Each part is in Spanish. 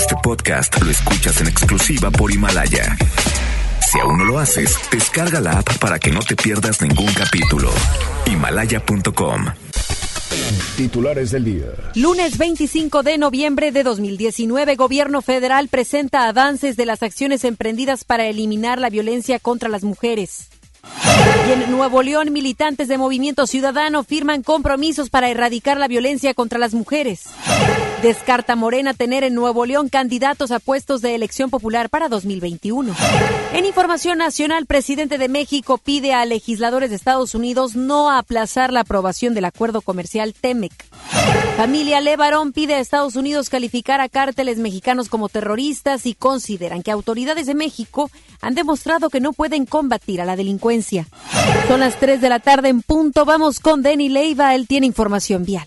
Este podcast lo escuchas en exclusiva por Himalaya. Si aún no lo haces, descarga la app para que no te pierdas ningún capítulo. Himalaya.com. Titulares del día. Lunes 25 de noviembre de 2019, Gobierno federal presenta avances de las acciones emprendidas para eliminar la violencia contra las mujeres. Y en Nuevo León, militantes de Movimiento Ciudadano firman compromisos para erradicar la violencia contra las mujeres. Descarta Morena tener en Nuevo León candidatos a puestos de elección popular para 2021. En información nacional, presidente de México pide a legisladores de Estados Unidos no aplazar la aprobación del acuerdo comercial TEMEC. Familia Levarón pide a Estados Unidos calificar a cárteles mexicanos como terroristas y consideran que autoridades de México han demostrado que no pueden combatir a la delincuencia. Son las 3 de la tarde en punto. Vamos con Denny Leiva. Él tiene información vial.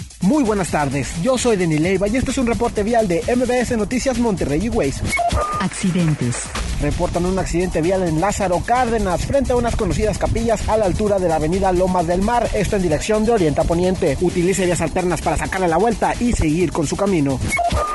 Muy buenas tardes, yo soy Denis Leiva y este es un reporte vial de MBS Noticias Monterrey y Waze. Accidentes. Reportan un accidente vial en Lázaro Cárdenas frente a unas conocidas capillas a la altura de la avenida Lomas del Mar, esto en dirección de Oriente a Poniente. Utilice vías alternas para sacarle la vuelta y seguir con su camino.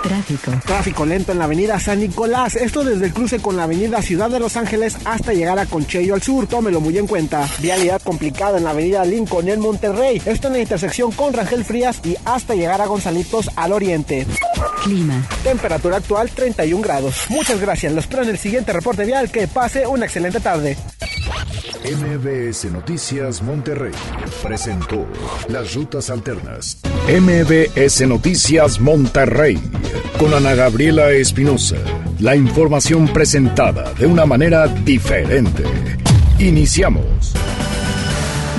Tráfico. Tráfico lento en la avenida San Nicolás, esto desde el cruce con la avenida Ciudad de Los Ángeles hasta llegar a Conchello al sur, tómelo muy en cuenta. Vialidad complicada en la avenida Lincoln en Monterrey, esto en la intersección con Rangel Frías y hasta llegar a Gonzalitos al oriente. Clima. Temperatura actual 31 grados. Muchas gracias, los espero en el siguiente reporte vial. Que pase una excelente tarde. MBS Noticias Monterrey presentó Las Rutas Alternas. MBS Noticias Monterrey con Ana Gabriela Espinosa. La información presentada de una manera diferente. Iniciamos.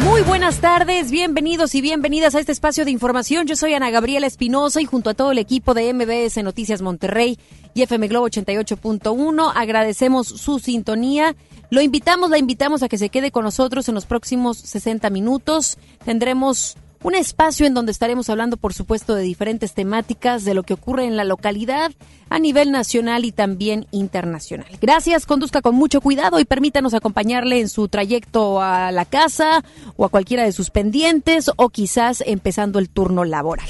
Muy buenas tardes, bienvenidos y bienvenidas a este espacio de información. Yo soy Ana Gabriela Espinosa y junto a todo el equipo de MBS Noticias Monterrey y FM Globo 88.1 agradecemos su sintonía. Lo invitamos, la invitamos a que se quede con nosotros en los próximos 60 minutos. Tendremos un espacio en donde estaremos hablando, por supuesto, de diferentes temáticas, de lo que ocurre en la localidad a nivel nacional y también internacional. Gracias, conduzca con mucho cuidado y permítanos acompañarle en su trayecto a la casa o a cualquiera de sus pendientes o quizás empezando el turno laboral.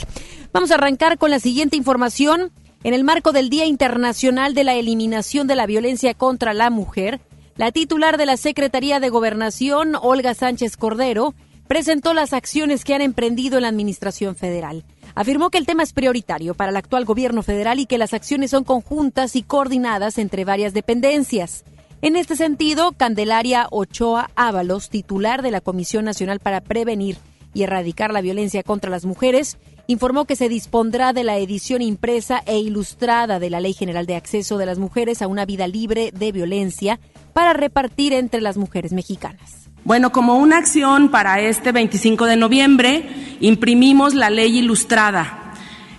Vamos a arrancar con la siguiente información. En el marco del Día Internacional de la Eliminación de la Violencia contra la Mujer, la titular de la Secretaría de Gobernación, Olga Sánchez Cordero, presentó las acciones que han emprendido en la Administración Federal. Afirmó que el tema es prioritario para el actual gobierno federal y que las acciones son conjuntas y coordinadas entre varias dependencias. En este sentido, Candelaria Ochoa Ábalos, titular de la Comisión Nacional para Prevenir y Erradicar la Violencia contra las Mujeres, informó que se dispondrá de la edición impresa e ilustrada de la Ley General de Acceso de las Mujeres a una vida libre de violencia para repartir entre las mujeres mexicanas. Bueno, como una acción para este 25 de noviembre, imprimimos la ley ilustrada.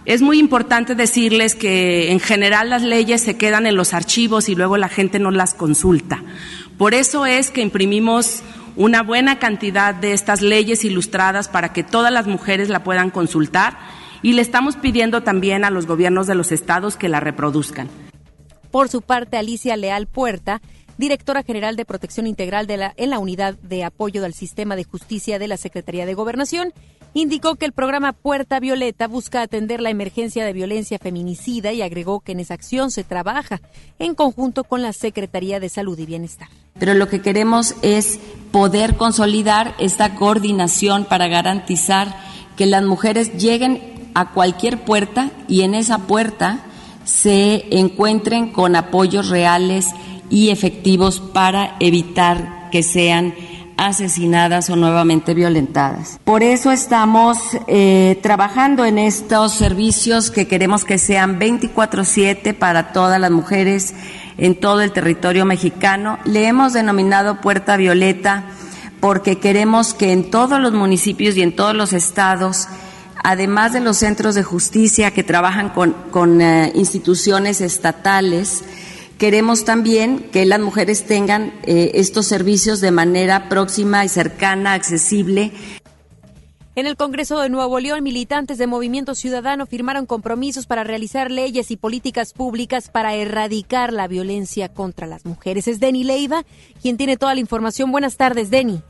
Es muy importante decirles que en general las leyes se quedan en los archivos y luego la gente no las consulta. Por eso es que imprimimos una buena cantidad de estas leyes ilustradas para que todas las mujeres la puedan consultar y le estamos pidiendo también a los gobiernos de los estados que la reproduzcan. Por su parte, Alicia Leal Puerta directora general de Protección Integral de la, en la Unidad de Apoyo del Sistema de Justicia de la Secretaría de Gobernación, indicó que el programa Puerta Violeta busca atender la emergencia de violencia feminicida y agregó que en esa acción se trabaja en conjunto con la Secretaría de Salud y Bienestar. Pero lo que queremos es poder consolidar esta coordinación para garantizar que las mujeres lleguen a cualquier puerta y en esa puerta se encuentren con apoyos reales y efectivos para evitar que sean asesinadas o nuevamente violentadas. Por eso estamos eh, trabajando en estos servicios que queremos que sean 24/7 para todas las mujeres en todo el territorio mexicano. Le hemos denominado Puerta Violeta porque queremos que en todos los municipios y en todos los estados, además de los centros de justicia que trabajan con, con eh, instituciones estatales, Queremos también que las mujeres tengan eh, estos servicios de manera próxima y cercana, accesible. En el Congreso de Nuevo León, militantes de Movimiento Ciudadano firmaron compromisos para realizar leyes y políticas públicas para erradicar la violencia contra las mujeres. Es Denny Leiva quien tiene toda la información. Buenas tardes, Denny.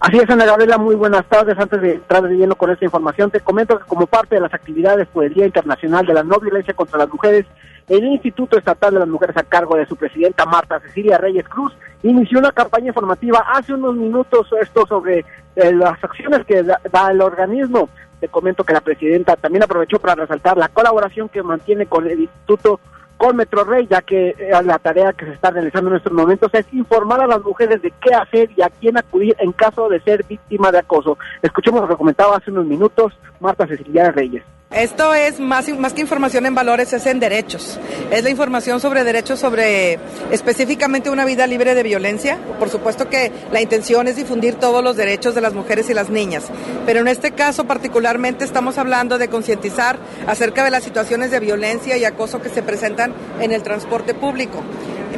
Así es, Ana Gabriela, muy buenas tardes. Antes de entrar de lleno con esta información, te comento que como parte de las actividades por el Día Internacional de la No Violencia contra las Mujeres, el Instituto Estatal de las Mujeres a cargo de su presidenta Marta Cecilia Reyes Cruz inició una campaña informativa hace unos minutos esto sobre eh, las acciones que da, el organismo. Te comento que la presidenta también aprovechó para resaltar la colaboración que mantiene con el Instituto con Metro Rey, ya que eh, la tarea que se está realizando en estos momentos es informar a las mujeres de qué hacer y a quién acudir en caso de ser víctima de acoso. Escuchemos lo que comentaba hace unos minutos Marta Cecilia Reyes. Esto es más, más que información en valores, es en derechos. Es la información sobre derechos, sobre específicamente una vida libre de violencia. Por supuesto que la intención es difundir todos los derechos de las mujeres y las niñas, pero en este caso particularmente estamos hablando de concientizar acerca de las situaciones de violencia y acoso que se presentan en el transporte público.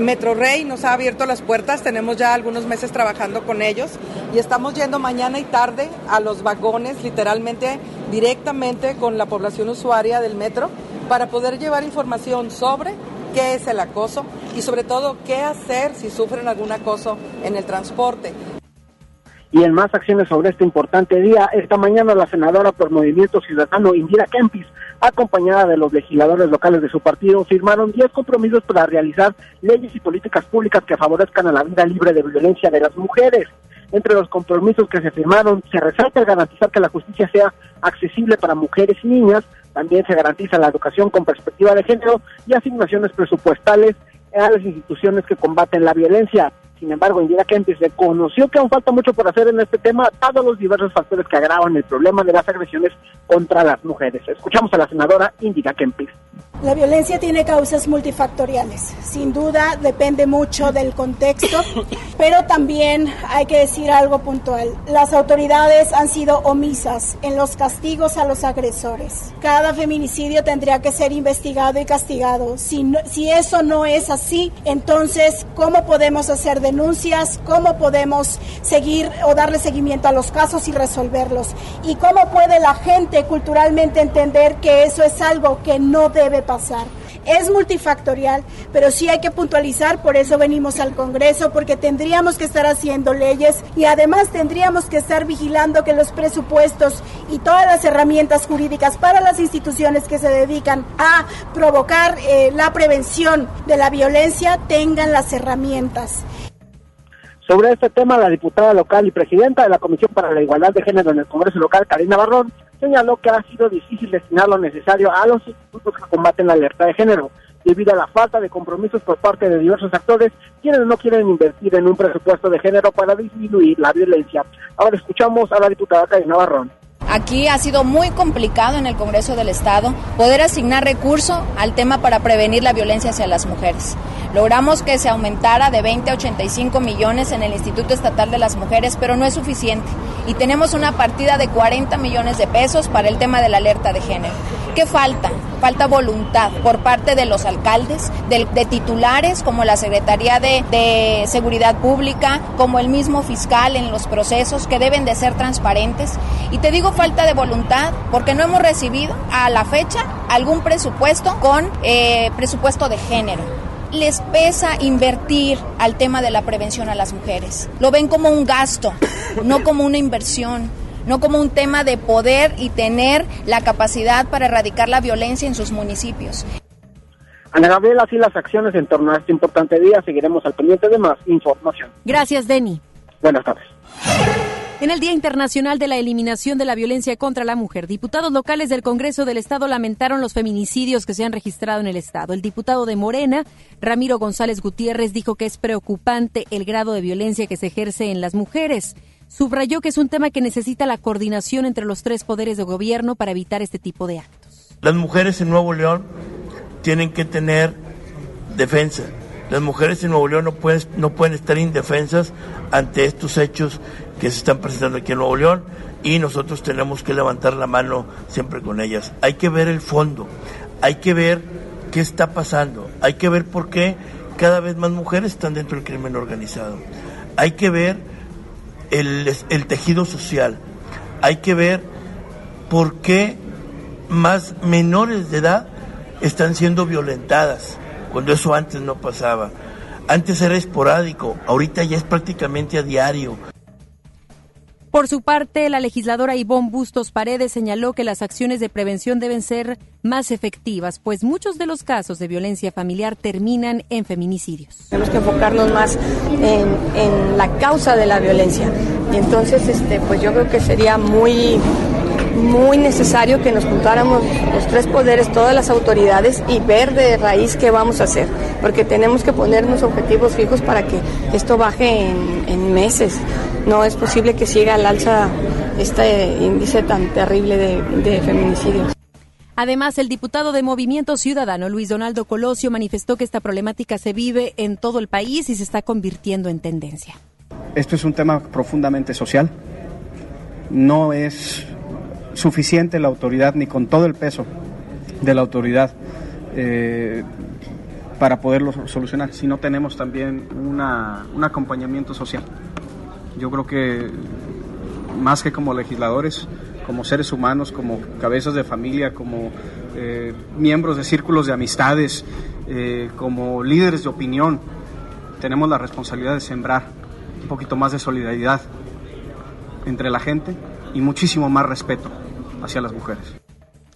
Metro Rey nos ha abierto las puertas, tenemos ya algunos meses trabajando con ellos y estamos yendo mañana y tarde a los vagones, literalmente directamente con la población usuaria del metro, para poder llevar información sobre qué es el acoso y sobre todo qué hacer si sufren algún acoso en el transporte. Y en más acciones sobre este importante día, esta mañana la senadora por Movimiento Ciudadano, Indira Kempis, acompañada de los legisladores locales de su partido, firmaron 10 compromisos para realizar leyes y políticas públicas que favorezcan a la vida libre de violencia de las mujeres. Entre los compromisos que se firmaron se resalta el garantizar que la justicia sea accesible para mujeres y niñas, también se garantiza la educación con perspectiva de género y asignaciones presupuestales a las instituciones que combaten la violencia. Sin embargo, Indira Kempis reconoció que aún falta mucho por hacer en este tema, dado los diversos factores que agravan el problema de las agresiones contra las mujeres. Escuchamos a la senadora Indira Kempis. La violencia tiene causas multifactoriales. Sin duda depende mucho del contexto, pero también hay que decir algo puntual. Las autoridades han sido omisas en los castigos a los agresores. Cada feminicidio tendría que ser investigado y castigado. Si, no, si eso no es así, entonces, ¿cómo podemos hacer denuncias? ¿Cómo podemos seguir o darle seguimiento a los casos y resolverlos? ¿Y cómo puede la gente culturalmente entender que eso es algo que no debe pasar? Es multifactorial, pero sí hay que puntualizar, por eso venimos al Congreso, porque tendríamos que estar haciendo leyes y además tendríamos que estar vigilando que los presupuestos y todas las herramientas jurídicas para las instituciones que se dedican a provocar eh, la prevención de la violencia tengan las herramientas. Sobre este tema, la diputada local y presidenta de la Comisión para la Igualdad de Género en el Congreso local, Karina Barrón, señaló que ha sido difícil destinar lo necesario a los institutos que combaten la alerta de género, debido a la falta de compromisos por parte de diversos actores quienes no quieren invertir en un presupuesto de género para disminuir la violencia. Ahora escuchamos a la diputada Karina Barrón. Aquí ha sido muy complicado en el Congreso del Estado poder asignar recursos al tema para prevenir la violencia hacia las mujeres. Logramos que se aumentara de 20 a 85 millones en el Instituto Estatal de las Mujeres, pero no es suficiente. Y tenemos una partida de 40 millones de pesos para el tema de la alerta de género. ¿Qué falta? Falta voluntad por parte de los alcaldes, de, de titulares como la Secretaría de, de Seguridad Pública, como el mismo fiscal en los procesos que deben de ser transparentes. Y te digo falta de voluntad porque no hemos recibido a la fecha algún presupuesto con eh, presupuesto de género les pesa invertir al tema de la prevención a las mujeres. Lo ven como un gasto, no como una inversión, no como un tema de poder y tener la capacidad para erradicar la violencia en sus municipios. Ana Gabriela, así las acciones en torno a este importante día. Seguiremos al pendiente de más información. Gracias, Denny. Buenas tardes. En el Día Internacional de la Eliminación de la Violencia contra la Mujer, diputados locales del Congreso del Estado lamentaron los feminicidios que se han registrado en el Estado. El diputado de Morena, Ramiro González Gutiérrez, dijo que es preocupante el grado de violencia que se ejerce en las mujeres. Subrayó que es un tema que necesita la coordinación entre los tres poderes de gobierno para evitar este tipo de actos. Las mujeres en Nuevo León tienen que tener defensa. Las mujeres en Nuevo León no pueden, no pueden estar indefensas ante estos hechos que se están presentando aquí en Nuevo León y nosotros tenemos que levantar la mano siempre con ellas. Hay que ver el fondo, hay que ver qué está pasando, hay que ver por qué cada vez más mujeres están dentro del crimen organizado, hay que ver el, el tejido social, hay que ver por qué más menores de edad están siendo violentadas, cuando eso antes no pasaba. Antes era esporádico, ahorita ya es prácticamente a diario. Por su parte, la legisladora Ivonne Bustos Paredes señaló que las acciones de prevención deben ser más efectivas, pues muchos de los casos de violencia familiar terminan en feminicidios. Tenemos que enfocarnos más en, la causa de la violencia. Entonces, este, pues yo creo que sería muy muy necesario que nos juntáramos los tres poderes, todas las autoridades y ver de raíz qué vamos a hacer, porque tenemos que ponernos objetivos fijos para que esto baje en, en meses. No es posible que siga al alza este índice tan terrible de, de feminicidios. Además, el diputado de Movimiento Ciudadano, Luis Donaldo Colosio, manifestó que esta problemática se vive en todo el país y se está convirtiendo en tendencia. Esto es un tema profundamente social. No es suficiente la autoridad ni con todo el peso de la autoridad eh, para poderlo solucionar, si no tenemos también una, un acompañamiento social. Yo creo que más que como legisladores, como seres humanos, como cabezas de familia, como eh, miembros de círculos de amistades, eh, como líderes de opinión, tenemos la responsabilidad de sembrar un poquito más de solidaridad entre la gente y muchísimo más respeto hacia las mujeres.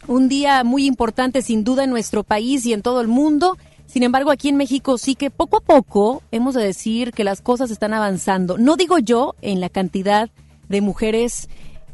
Un día muy importante sin duda en nuestro país y en todo el mundo. Sin embargo, aquí en México sí que poco a poco hemos de decir que las cosas están avanzando. No digo yo en la cantidad de mujeres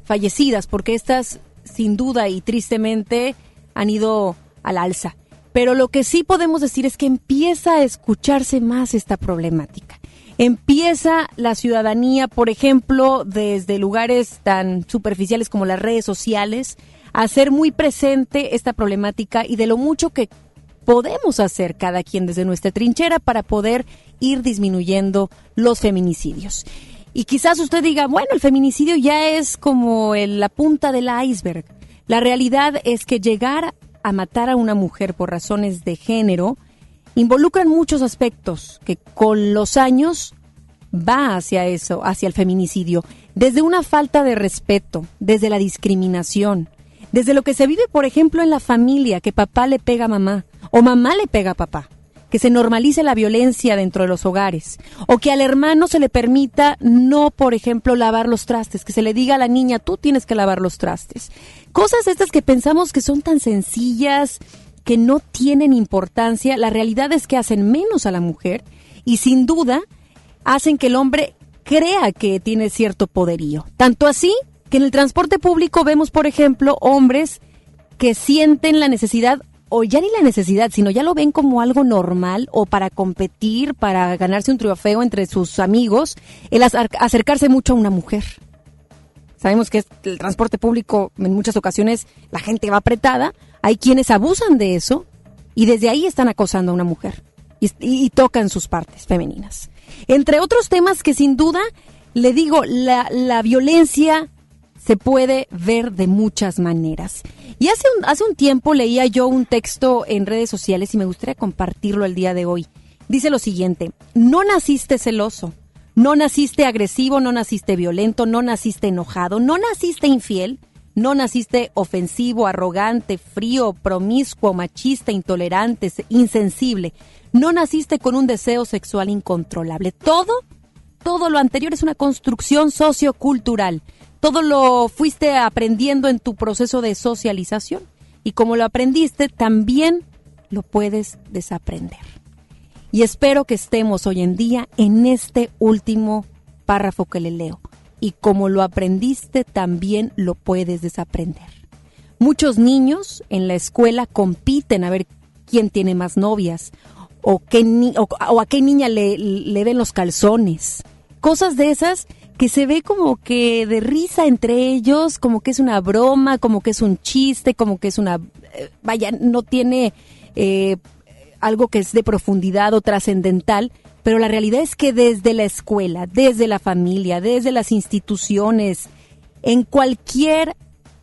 fallecidas, porque estas sin duda y tristemente han ido al alza. Pero lo que sí podemos decir es que empieza a escucharse más esta problemática. Empieza la ciudadanía, por ejemplo, desde lugares tan superficiales como las redes sociales, a hacer muy presente esta problemática y de lo mucho que podemos hacer cada quien desde nuestra trinchera para poder ir disminuyendo los feminicidios. Y quizás usted diga, bueno, el feminicidio ya es como la punta del iceberg. La realidad es que llegar a matar a una mujer por razones de género involucran muchos aspectos que con los años va hacia eso, hacia el feminicidio, desde una falta de respeto, desde la discriminación, desde lo que se vive, por ejemplo, en la familia, que papá le pega a mamá o mamá le pega a papá, que se normalice la violencia dentro de los hogares, o que al hermano se le permita no, por ejemplo, lavar los trastes, que se le diga a la niña, tú tienes que lavar los trastes. Cosas estas que pensamos que son tan sencillas, que no tienen importancia, la realidad es que hacen menos a la mujer y sin duda hacen que el hombre crea que tiene cierto poderío. Tanto así que en el transporte público vemos, por ejemplo, hombres que sienten la necesidad, o ya ni la necesidad, sino ya lo ven como algo normal o para competir, para ganarse un trofeo entre sus amigos, el acercarse mucho a una mujer. Sabemos que el transporte público en muchas ocasiones la gente va apretada, hay quienes abusan de eso y desde ahí están acosando a una mujer y, tocan sus partes femeninas. Entre otros temas que sin duda, le digo, la, la violencia se puede ver de muchas maneras. Y hace un, hace un tiempo leía yo un texto en redes sociales y me gustaría compartirlo el día de hoy. Dice lo siguiente, no naciste celoso, no naciste agresivo, no naciste violento, no naciste enojado, no naciste infiel, no naciste ofensivo, arrogante, frío, promiscuo, machista, intolerante, insensible. No naciste con un deseo sexual incontrolable. Todo, todo lo anterior es una construcción sociocultural. Todo lo fuiste aprendiendo en tu proceso de socialización. Y como lo aprendiste, también lo puedes desaprender. Y espero que estemos hoy en día en este último párrafo que le leo y como lo aprendiste también lo puedes desaprender. Muchos niños en la escuela compiten a ver quién tiene más novias o, qué o, a qué niña le, le den los calzones. Cosas de esas que se ve como que de risa entre ellos, como que es una broma, como que es un chiste, como que es una... Eh, vaya, no tiene eh, algo que es de profundidad o trascendental, pero la realidad es que desde la escuela, desde la familia, desde las instituciones, en cualquier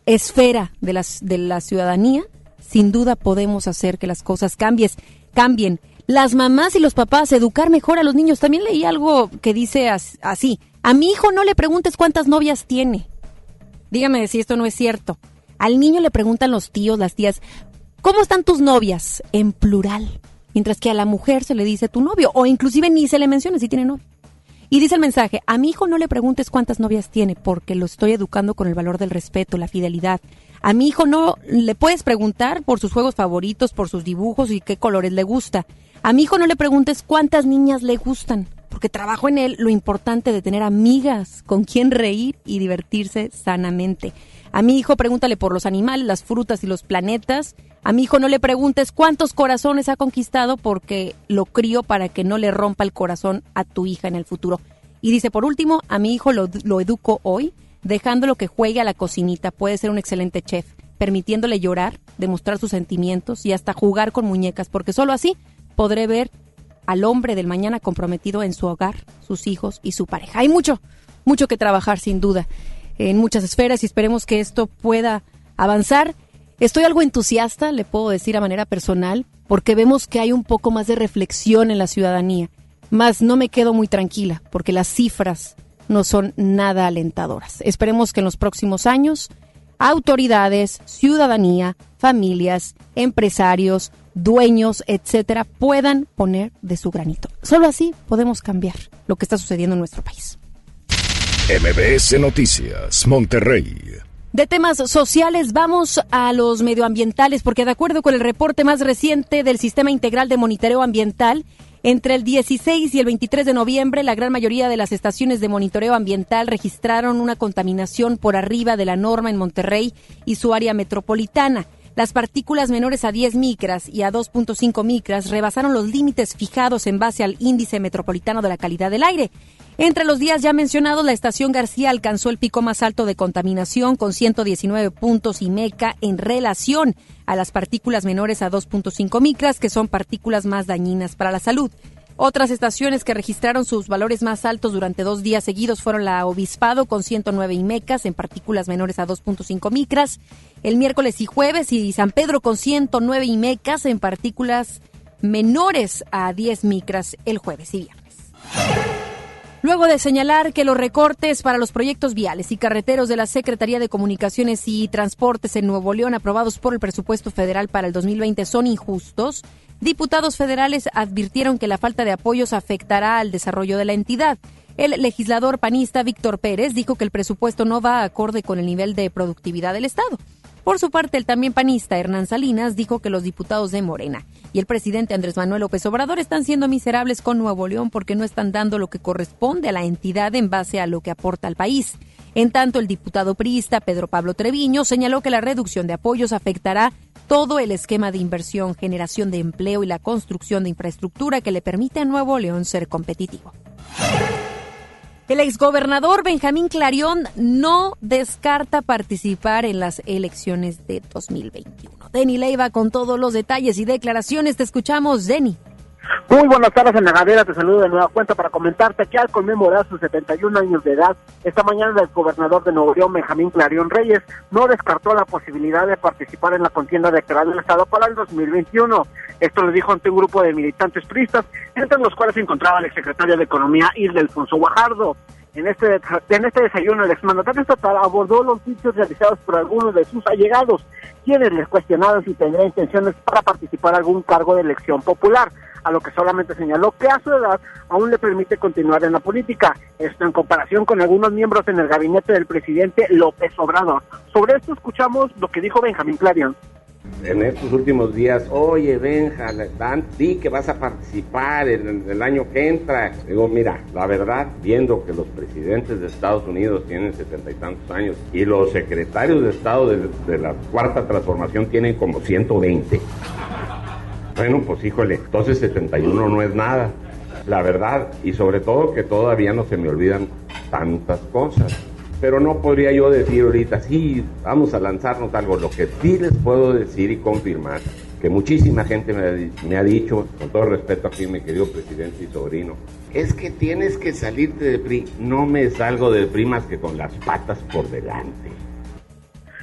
esfera de, las, de la ciudadanía, sin duda podemos hacer que las cosas cambien. cambien. Las mamás y los papás, educar mejor a los niños. También leí algo que dice así, a mi hijo no le preguntes cuántas novias tiene. Dígame si esto no es cierto. Al niño le preguntan los tíos, las tías, ¿cómo están tus novias? En plural mientras que a la mujer se le dice tu novio o inclusive ni se le menciona si tiene novio. Y dice el mensaje, a mi hijo no le preguntes cuántas novias tiene, porque lo estoy educando con el valor del respeto, la fidelidad. A mi hijo no le puedes preguntar por sus juegos favoritos, por sus dibujos y qué colores le gusta. A mi hijo no le preguntes cuántas niñas le gustan, porque trabajo en él lo importante de tener amigas con quien reír y divertirse sanamente. A mi hijo pregúntale por los animales, las frutas y los planetas. A mi hijo no le preguntes cuántos corazones ha conquistado porque lo crío para que no le rompa el corazón a tu hija en el futuro. Y dice, por último, a mi hijo lo, educo hoy, dejándolo que juegue a la cocinita. Puede ser un excelente chef, permitiéndole llorar, demostrar sus sentimientos y hasta jugar con muñecas, porque solo así podré ver al hombre del mañana comprometido en su hogar, sus hijos y su pareja. Hay mucho, mucho que trabajar sin duda en muchas esferas y esperemos que esto pueda avanzar. Estoy algo entusiasta, le puedo decir a manera personal, porque vemos que hay un poco más de reflexión en la ciudadanía. Más no me quedo muy tranquila, porque las cifras no son nada alentadoras. Esperemos que en los próximos años autoridades, ciudadanía, familias, empresarios, dueños, etcétera, puedan poner de su granito. Solo así podemos cambiar lo que está sucediendo en nuestro país. MBS Noticias, Monterrey. De temas sociales vamos a los medioambientales porque de acuerdo con el reporte más reciente del Sistema Integral de Monitoreo Ambiental, entre el 16 y el 23 de noviembre, la gran mayoría de las estaciones de monitoreo ambiental registraron una contaminación por arriba de la norma en Monterrey y su área metropolitana. Las partículas menores a 10 micras y a 2.5 micras rebasaron los límites fijados en base al índice metropolitano de la calidad del aire. Entre los días ya mencionados, la estación García alcanzó el pico más alto de contaminación con 119 puntos y meca en relación a las partículas menores a 2.5 micras, que son partículas más dañinas para la salud. Otras estaciones que registraron sus valores más altos durante dos días seguidos fueron la Obispado con 109 IMECAS en partículas menores a 2.5 micras, el miércoles y jueves y San Pedro con 109 IMECAS en partículas menores a 10 micras el jueves y viernes. Luego de señalar que los recortes para los proyectos viales y carreteros de la Secretaría de Comunicaciones y Transportes en Nuevo León aprobados por el presupuesto federal para el 2020 son injustos, diputados federales advirtieron que la falta de apoyos afectará al desarrollo de la entidad. El legislador panista Víctor Pérez dijo que el presupuesto no va acorde con el nivel de productividad del Estado. Por su parte, el también panista Hernán Salinas dijo que los diputados de Morena y el presidente Andrés Manuel López Obrador están siendo miserables con Nuevo León porque no están dando lo que corresponde a la entidad en base a lo que aporta al país. En tanto, el diputado priista Pedro Pablo Treviño señaló que la reducción de apoyos afectará todo el esquema de inversión, generación de empleo y la construcción de infraestructura que le permite a Nuevo León ser competitivo. El exgobernador Benjamín Clarión no descarta participar en las elecciones de 2021. Denny Leiva con todos los detalles y declaraciones. Te escuchamos, Denny. Muy buenas tardes, en la Gadera. Te saludo de nueva cuenta para comentarte que al conmemorar sus 71 años de edad, esta mañana el gobernador de Nuevo León, Benjamín Clarión Reyes, no descartó la posibilidad de participar en la contienda electoral del Estado para el 2021. Esto lo dijo ante un grupo de militantes turistas, entre los cuales se encontraba el exsecretario de Economía, Isla Alfonso Guajardo. En este, en este desayuno, el exmandatario estatal abordó los dichos realizados por algunos de sus allegados, quienes les cuestionaron si tendría intenciones para participar en algún cargo de elección popular, a lo que solamente señaló que a su edad aún le permite continuar en la política. Esto en comparación con algunos miembros en el gabinete del presidente López Obrador. Sobre esto escuchamos lo que dijo Benjamín Clarion en estos últimos días, oye, Benja, Dan, di que vas a participar en el año que entra. Digo, mira, la verdad, viendo que los presidentes de Estados Unidos tienen setenta y tantos años y los secretarios de Estado de, de la Cuarta Transformación tienen como 120. Bueno, pues híjole, entonces 71 no es nada. La verdad, y sobre todo que todavía no se me olvidan tantas cosas pero no podría yo decir ahorita, sí, vamos a lanzarnos algo. Lo que sí les puedo decir y confirmar, que muchísima gente me ha, dicho, con todo respeto aquí, mi querido presidente y sobrino, es que tienes que salirte de PRI. No me salgo del PRI más que con las patas por delante.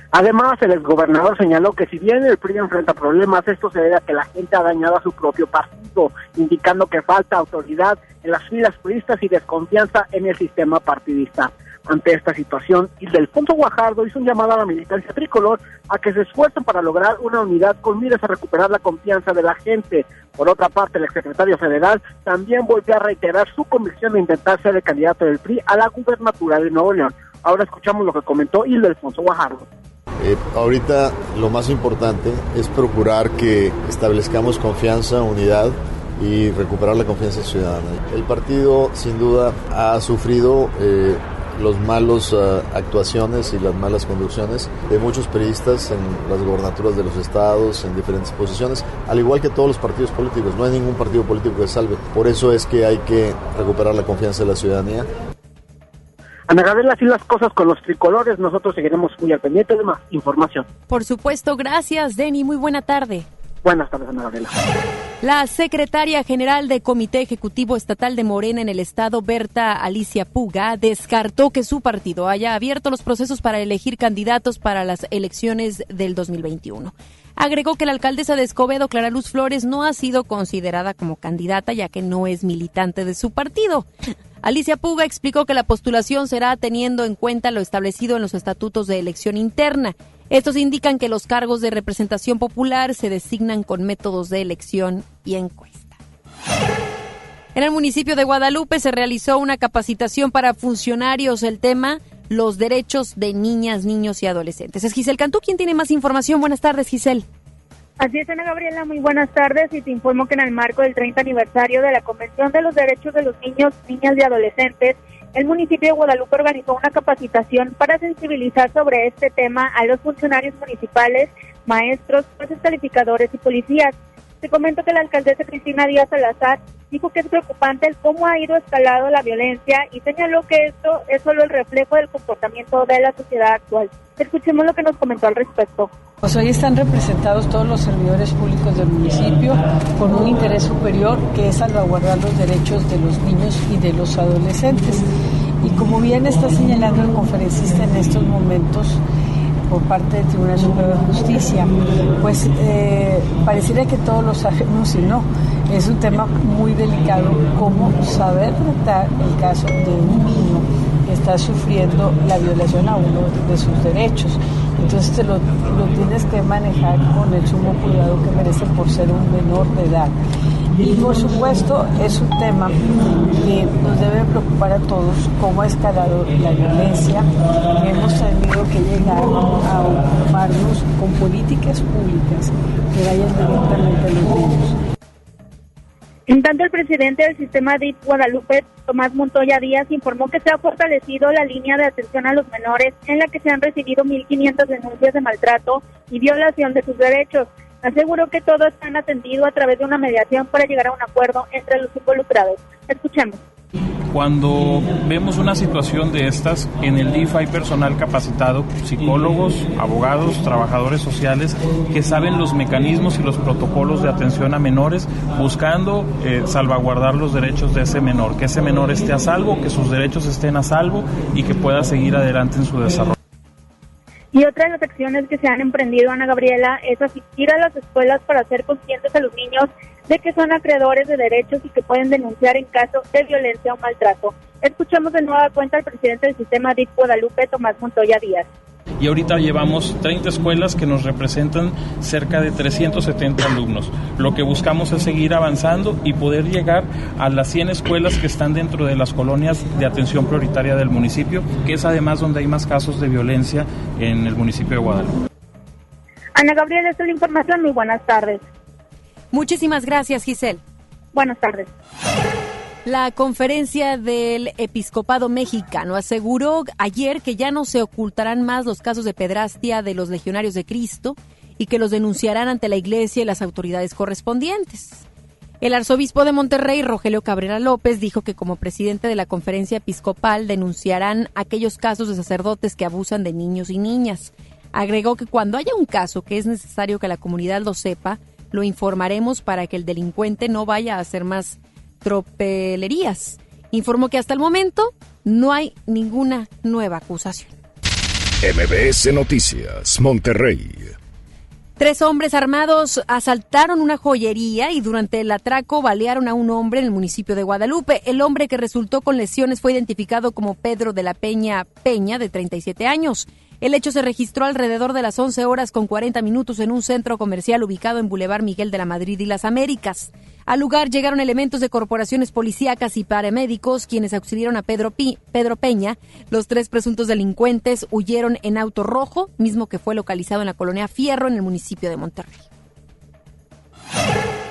Además, el exgobernador señaló que si bien el PRI enfrenta problemas, esto se debe a que la gente ha dañado a su propio partido, indicando que falta autoridad en las filas priistas y desconfianza en el sistema partidista. Ante esta situación. Y Delfonso Guajardo hizo un llamado a la militancia tricolor a que se esfuercen para lograr una unidad con miras a recuperar la confianza de la gente. Por otra parte, el exsecretario federal también volvió a reiterar su convicción de intentar ser el candidato del PRI a la gubernatura de Nuevo León. Ahora escuchamos lo que comentó Hilda Alfonso Guajardo. Eh, ahorita lo más importante es procurar que establezcamos confianza, unidad y recuperar la confianza ciudadana. El partido sin duda ha sufrido eh, los malos uh, actuaciones y las malas conducciones de muchos periodistas en las gobernaturas de los estados, en diferentes posiciones, al igual que todos los partidos políticos. No hay ningún partido político que salve. Por eso es que hay que recuperar la confianza de la ciudadanía. Ana Gabriela, así las cosas con los tricolores. Nosotros seguiremos muy al pendiente de más información. Por supuesto, gracias, Denny. Muy buena tarde. Buenas tardes, Ana Gabriela. La secretaria general de Comité Ejecutivo Estatal de Morena en el Estado, Berta Alicia Puga, descartó que su partido haya abierto los procesos para elegir candidatos para las elecciones del 2021. Agregó que la alcaldesa de Escobedo, Clara Luz Flores, no ha sido considerada como candidata ya que no es militante de su partido. Alicia Puga explicó que la postulación será teniendo en cuenta lo establecido en los estatutos de elección interna estos indican que los cargos de representación popular se designan con métodos de elección y encuesta. En el municipio de Guadalupe se realizó una capacitación para funcionarios. El tema, los derechos de niñas, niños y adolescentes. Es Giselle Cantú quien tiene más información. Buenas tardes, Giselle. Así es, Ana Gabriela, muy buenas tardes y te informo que en el marco del 30 aniversario de la Convención de los Derechos de los Niños, Niñas y Adolescentes, el municipio de Guadalupe organizó una capacitación para sensibilizar sobre este tema a los funcionarios municipales, maestros, jueces calificadores y policías. Te comento que la alcaldesa Cristina Díaz Salazar dijo que es preocupante el cómo ha ido escalado la violencia y señaló que esto es solo el reflejo del comportamiento de la sociedad actual. Escuchemos lo que nos comentó al respecto. Pues hoy están representados todos los servidores públicos del municipio con un interés superior que es salvaguardar los derechos de los niños y de los adolescentes. Y como bien está señalando el conferencista en estos momentos, por parte del Tribunal Superior de Justicia, pues eh, pareciera que todos lo sabemos y no. Es un tema muy delicado cómo saber tratar el caso de un niño está sufriendo la violación a uno de sus derechos. Entonces te lo, lo tienes que manejar con el sumo cuidado que merece por ser un menor de edad. Y por supuesto es un tema que nos debe preocupar a todos, cómo ha escalado la violencia. Hemos tenido que llegar a ocuparnos con políticas públicas que vayan directamente a los niños. En tanto, el presidente del sistema DIF Guadalupe, Tomás Montoya Díaz, informó que se ha fortalecido la línea de atención a los menores en la que se han recibido 1.500 denuncias de maltrato y violación de sus derechos. Aseguró que todos han atendido a través de una mediación para llegar a un acuerdo entre los involucrados. Escuchemos. Cuando vemos una situación de estas, en el DIF hay personal capacitado, psicólogos, abogados, trabajadores sociales, que saben los mecanismos y los protocolos de atención a menores, buscando eh, salvaguardar los derechos de ese menor, que ese menor esté a salvo, que sus derechos estén a salvo y que pueda seguir adelante en su desarrollo. Y otra de las acciones que se han emprendido, Ana Gabriela, es asistir a las escuelas para hacer conscientes a los niños de que son acreedores de derechos y que pueden denunciar en caso de violencia o maltrato. Escuchamos de nueva cuenta al presidente del sistema DIC Guadalupe, Tomás Montoya Díaz y ahorita llevamos 30 escuelas que nos representan cerca de 370 alumnos. Lo que buscamos es seguir avanzando y poder llegar a las 100 escuelas que están dentro de las colonias de atención prioritaria del municipio, que es además donde hay más casos de violencia en el municipio de Guadalupe. Ana Gabriela, esta es la información. Muy buenas tardes. Muchísimas gracias, Giselle. Buenas tardes. La conferencia del episcopado mexicano aseguró ayer que ya no se ocultarán más los casos de pedrastia de los legionarios de Cristo y que los denunciarán ante la iglesia y las autoridades correspondientes. El arzobispo de Monterrey, Rogelio Cabrera López, dijo que como presidente de la conferencia episcopal denunciarán aquellos casos de sacerdotes que abusan de niños y niñas. Agregó que cuando haya un caso que es necesario que la comunidad lo sepa, lo informaremos para que el delincuente no vaya a hacer más tropelerías. Informó que hasta el momento no hay ninguna nueva acusación. MBS Noticias, Monterrey. Tres hombres armados asaltaron una joyería y durante el atraco balearon a un hombre en el municipio de Guadalupe. El hombre que resultó con lesiones fue identificado como Pedro de la Peña Peña, de 37 años. El hecho se registró alrededor de las 11 horas con 40 minutos en un centro comercial ubicado en Boulevard Miguel de la Madrid y las Américas. Al lugar llegaron elementos de corporaciones policíacas y paramédicos quienes auxiliaron a Pedro, Pedro Peña. Los tres presuntos delincuentes huyeron en auto rojo, mismo que fue localizado en la colonia Fierro en el municipio de Monterrey.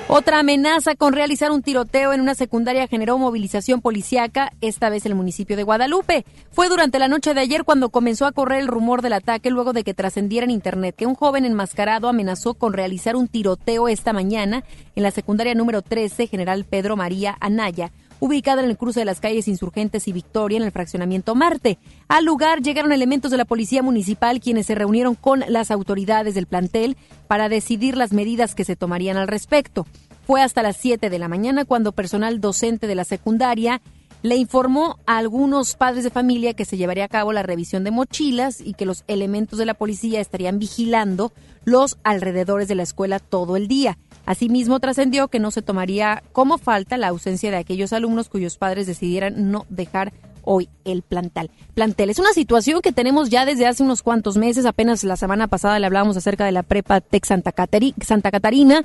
Otra amenaza con realizar un tiroteo en una secundaria generó movilización policiaca, esta vez el municipio de Guadalupe. Fue durante la noche de ayer cuando comenzó a correr el rumor del ataque luego de que trascendiera en internet que un joven enmascarado amenazó con realizar un tiroteo esta mañana en la secundaria número 13 General Pedro María Anaya ubicada en el cruce de las calles Insurgentes y Victoria en el fraccionamiento Marte. Al lugar llegaron elementos de la Policía Municipal quienes se reunieron con las autoridades del plantel para decidir las medidas que se tomarían al respecto. Fue hasta las 7 de la mañana cuando personal docente de la secundaria le informó a algunos padres de familia que se llevaría a cabo la revisión de mochilas y que los elementos de la policía estarían vigilando los alrededores de la escuela todo el día. Asimismo, trascendió que no se tomaría como falta la ausencia de aquellos alumnos cuyos padres decidieran no dejar hoy el plantel. Plantel es una situación que tenemos ya desde hace unos cuantos meses. Apenas la semana pasada le hablábamos acerca de la prepa Tec Santa, Santa Catarina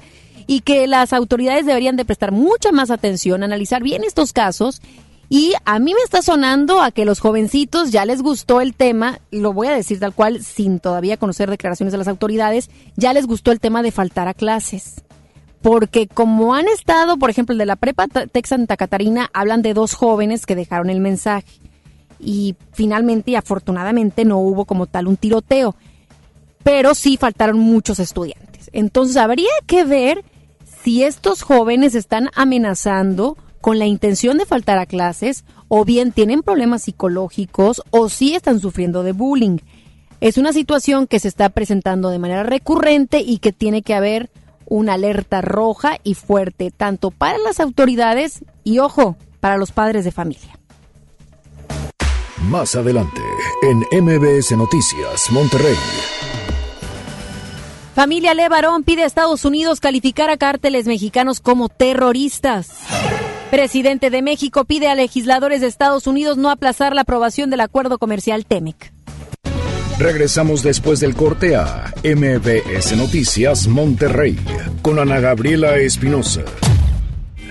y que las autoridades deberían de prestar mucha más atención, analizar bien estos casos y a mí me está sonando a que los jovencitos ya les gustó el tema, lo voy a decir tal cual, sin todavía conocer declaraciones de las autoridades, ya les gustó el tema de faltar a clases. Porque como han estado, por ejemplo, el de la prepa Tec Santa Catarina, hablan de dos jóvenes que dejaron el mensaje. Y finalmente y afortunadamente no hubo como tal un tiroteo, pero sí faltaron muchos estudiantes. Entonces habría que ver si estos jóvenes están amenazando con la intención de faltar a clases o bien tienen problemas psicológicos o sí están sufriendo de bullying. Es una situación que se está presentando de manera recurrente y que tiene que haber una alerta roja y fuerte, tanto para las autoridades y, ojo, para los padres de familia. Más adelante, en MBS Noticias, Monterrey. Familia Levarón pide a Estados Unidos calificar a cárteles mexicanos como terroristas. Presidente de México pide a legisladores de Estados Unidos no aplazar la aprobación del acuerdo comercial TEMEC. Regresamos después del corte a MBS Noticias Monterrey con Ana Gabriela Espinosa.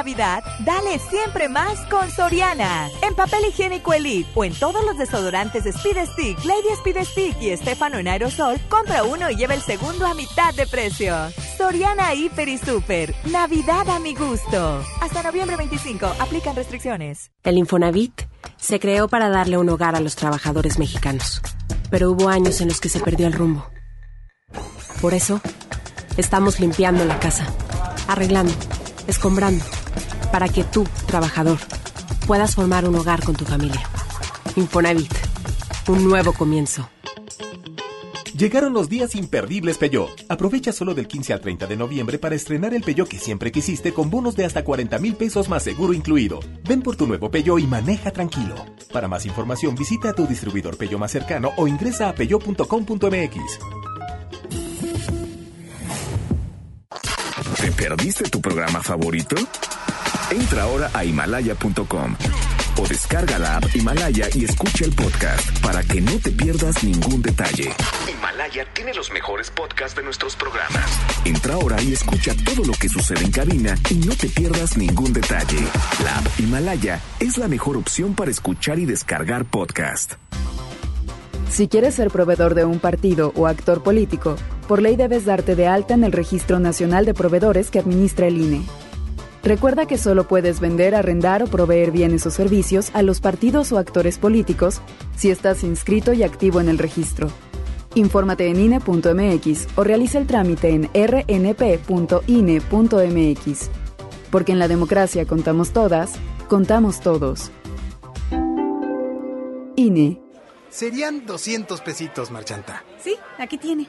Navidad, dale siempre más con Soriana. En papel higiénico Elite o en todos los desodorantes de Speed Stick, Lady Speed Stick y Estefano en aerosol, compra uno y lleva el segundo a mitad de precio. Soriana Hiper y Super. Navidad a mi gusto. Hasta noviembre 25. Aplican restricciones. El Infonavit se creó para darle un hogar a los trabajadores mexicanos. Pero hubo años en los que se perdió el rumbo. Por eso, estamos limpiando la casa, arreglando, escombrando para que tú, trabajador, puedas formar un hogar con tu familia. Infonavit, un nuevo comienzo. Llegaron los días imperdibles Peugeot. Aprovecha solo del 15 al 30 de noviembre para estrenar el Peugeot que siempre quisiste con bonos de hasta 40 mil pesos más seguro incluido. Ven por tu nuevo Peugeot y maneja tranquilo. Para más información visita a tu distribuidor Peugeot más cercano o ingresa a peugeot.com.mx. ¿Te perdiste tu programa favorito? Entra ahora a himalaya.com o descarga la app Himalaya y escucha el podcast para que no te pierdas ningún detalle. Himalaya tiene los mejores podcasts de nuestros programas. Entra ahora y escucha todo lo que sucede en cabina y no te pierdas ningún detalle. La app Himalaya es la mejor opción para escuchar y descargar podcast. Si quieres ser proveedor de un partido o actor político, por ley debes darte de alta en el Registro Nacional de Proveedores que administra el INE. Recuerda que solo puedes vender, arrendar o proveer bienes o servicios a los partidos o actores políticos si estás inscrito y activo en el registro. Infórmate en INE.mx o realiza el trámite en rnp.ine.mx. Porque en la democracia contamos todas, contamos todos. INE. Serían 200 pesitos, Marchanta. Sí, aquí tiene.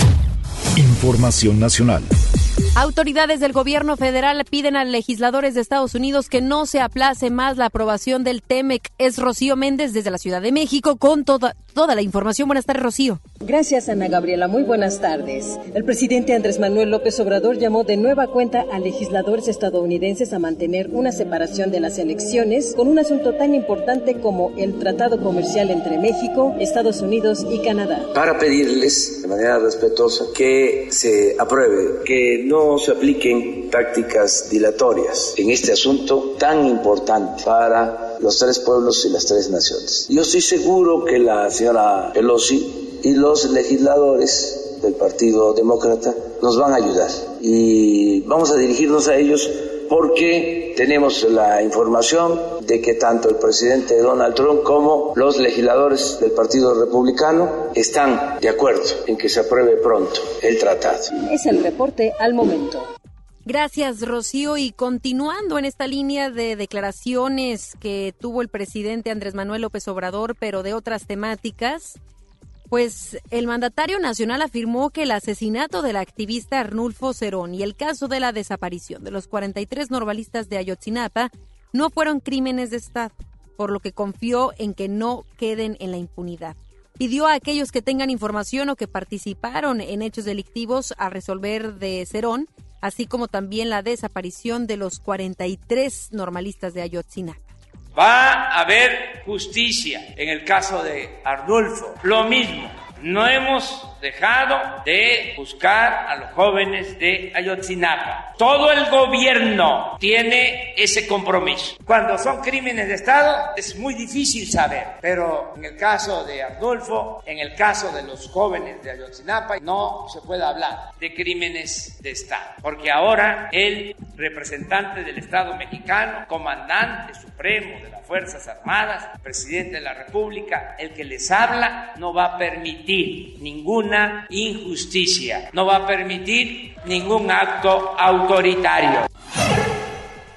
Información nacional. Autoridades del gobierno federal piden a legisladores de Estados Unidos que no se aplace más la aprobación del TEMEC. Es Rocío Méndez desde la Ciudad de México con toda, toda la información. Buenas tardes, Rocío. Gracias, Ana Gabriela. Muy buenas tardes. El presidente Andrés Manuel López Obrador llamó de nueva cuenta a legisladores estadounidenses a mantener una separación de las elecciones con un asunto tan importante como el tratado comercial entre México, Estados Unidos y Canadá. Para pedirles de manera respetuosa que se apruebe, que no se apliquen tácticas dilatorias en este asunto tan importante para los tres pueblos y las tres naciones. Yo estoy seguro que la señora Pelosi y los legisladores del Partido Demócrata nos van a ayudar y vamos a dirigirnos a ellos porque tenemos la información de que tanto el presidente Donald Trump como los legisladores del Partido Republicano están de acuerdo en que se apruebe pronto el tratado. Es el reporte al momento. Gracias, Rocío. Y continuando en esta línea de declaraciones que tuvo el presidente Andrés Manuel López Obrador, pero de otras temáticas, pues el mandatario nacional afirmó que el asesinato del activista Arnulfo Cerón y el caso de la desaparición de los 43 normalistas de Ayotzinapa no fueron crímenes de Estado, por lo que confió en que no queden en la impunidad. Pidió a aquellos que tengan información o que participaron en hechos delictivos a resolver de Cerón, así como también la desaparición de los 43 normalistas de Ayotzinapa. Va a haber justicia en el caso de Arnulfo. Lo mismo, no hemos dejado de buscar a los jóvenes de Ayotzinapa. Todo el gobierno tiene ese compromiso. Cuando son crímenes de Estado es muy difícil saber, pero en el caso de Arnulfo, en el caso de los jóvenes de Ayotzinapa, no se puede hablar de crímenes de Estado, porque ahora el representante del Estado mexicano, comandante supremo de las Fuerzas Armadas, presidente de la República, el que les habla, no va a permitir injusticia, no va a permitir ningún acto autoritario.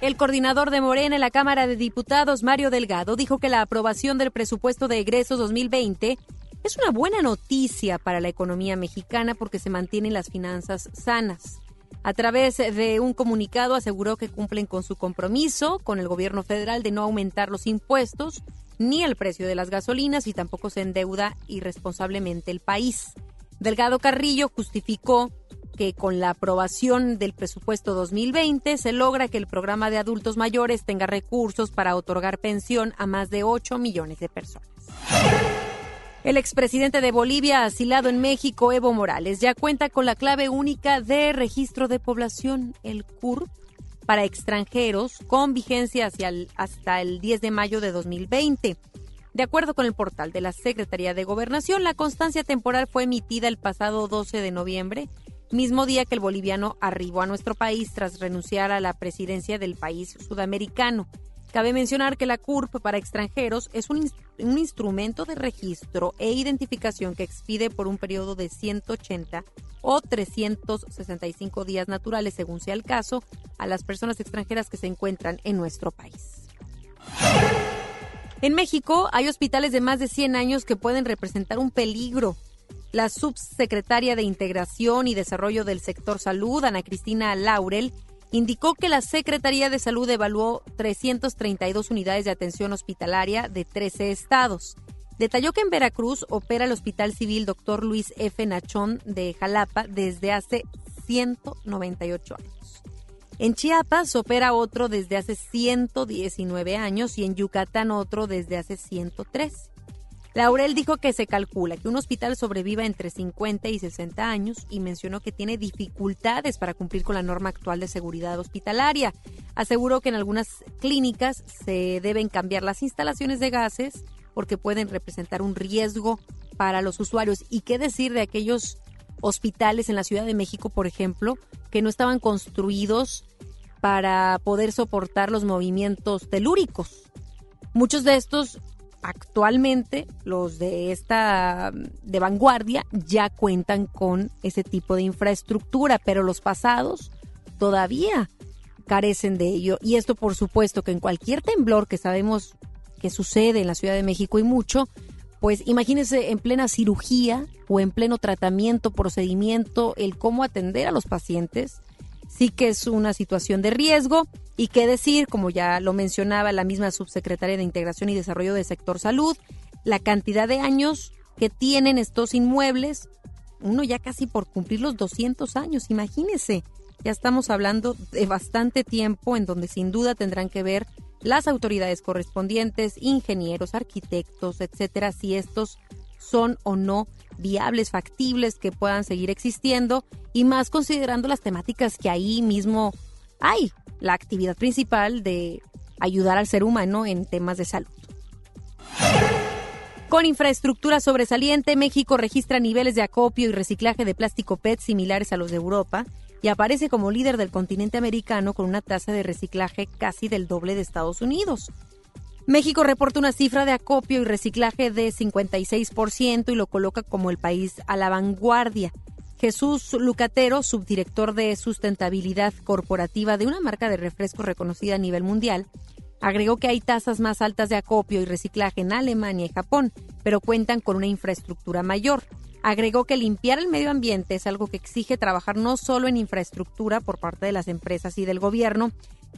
El coordinador de Morena en la Cámara de Diputados, Mario Delgado, dijo que la aprobación del presupuesto de egresos 2020 Es una buena noticia para la economía mexicana porque se mantienen las finanzas sanas. A través de un comunicado aseguró que cumplen con su compromiso con el gobierno federal de no aumentar los impuestos ni el precio de las gasolinas y tampoco se endeuda irresponsablemente el país. Delgado Carrillo justificó que con la aprobación del presupuesto 2020 se logra que el programa de adultos mayores tenga recursos para otorgar pensión a más de 8 millones de personas. El expresidente de Bolivia, asilado en México, Evo Morales, ya cuenta con la clave única de registro de población, el CURP, para extranjeros, con vigencia hasta el 10 de mayo de 2020. De acuerdo con el portal de la Secretaría de Gobernación, la constancia temporal fue emitida el pasado 12 de noviembre mismo día que el boliviano arribó a nuestro país tras renunciar a la presidencia del país sudamericano. Cabe mencionar que la CURP para extranjeros es un, instrumento de registro e identificación que expide por un periodo de 180 o 365 días naturales, según sea el caso, a las personas extranjeras que se encuentran en nuestro país. En México hay hospitales de más de 100 años que pueden representar un peligro la subsecretaria de Integración y Desarrollo del Sector Salud, Ana Cristina Laurel, indicó que la Secretaría de Salud evaluó 332 unidades de atención hospitalaria de 13 estados. Detalló que en Veracruz opera el Hospital Civil Dr. Luis F. Nachón de Jalapa desde hace 198 años. En Chiapas opera otro desde hace 119 años y en Yucatán otro desde hace 103. Laurel dijo que se calcula que un hospital sobreviva entre 50 y 60 años y mencionó que tiene dificultades para cumplir con la norma actual de seguridad hospitalaria. Aseguró que en algunas clínicas se deben cambiar las instalaciones de gases porque pueden representar un riesgo para los usuarios. ¿Y qué decir de aquellos hospitales en la Ciudad de México, por ejemplo, que no estaban construidos para poder soportar los movimientos telúricos? Muchos de estos actualmente los de esta de vanguardia ya cuentan con ese tipo de infraestructura, pero los pasados todavía carecen de ello. Y esto por supuesto que en cualquier temblor que sabemos que sucede en la Ciudad de México y mucho, pues imagínense en plena cirugía o en pleno tratamiento, procedimiento, el cómo atender a los pacientes sí que es una situación de riesgo. Y qué decir, como ya lo mencionaba la misma subsecretaria de Integración y Desarrollo del Sector Salud, la cantidad de años que tienen estos inmuebles, uno ya casi por cumplir los 200 años, imagínese, ya estamos hablando de bastante tiempo en donde sin duda tendrán que ver las autoridades correspondientes, ingenieros, arquitectos, etcétera, si estos son o no viables, factibles, que puedan seguir existiendo y más considerando las temáticas que ahí mismo hay, la actividad principal de ayudar al ser humano en temas de salud. Con infraestructura sobresaliente, México registra niveles de acopio y reciclaje de plástico PET similares a los de Europa y aparece como líder del continente americano con una tasa de reciclaje casi del doble de Estados Unidos. México reporta una cifra de acopio y reciclaje de 56% y lo coloca como el país a la vanguardia. Jesús Lucatero, subdirector de sustentabilidad corporativa de una marca de refresco reconocida a nivel mundial, agregó que hay tasas más altas de acopio y reciclaje en Alemania y Japón, pero cuentan con una infraestructura mayor. Agregó que limpiar el medio ambiente es algo que exige trabajar no solo en infraestructura por parte de las empresas y del gobierno,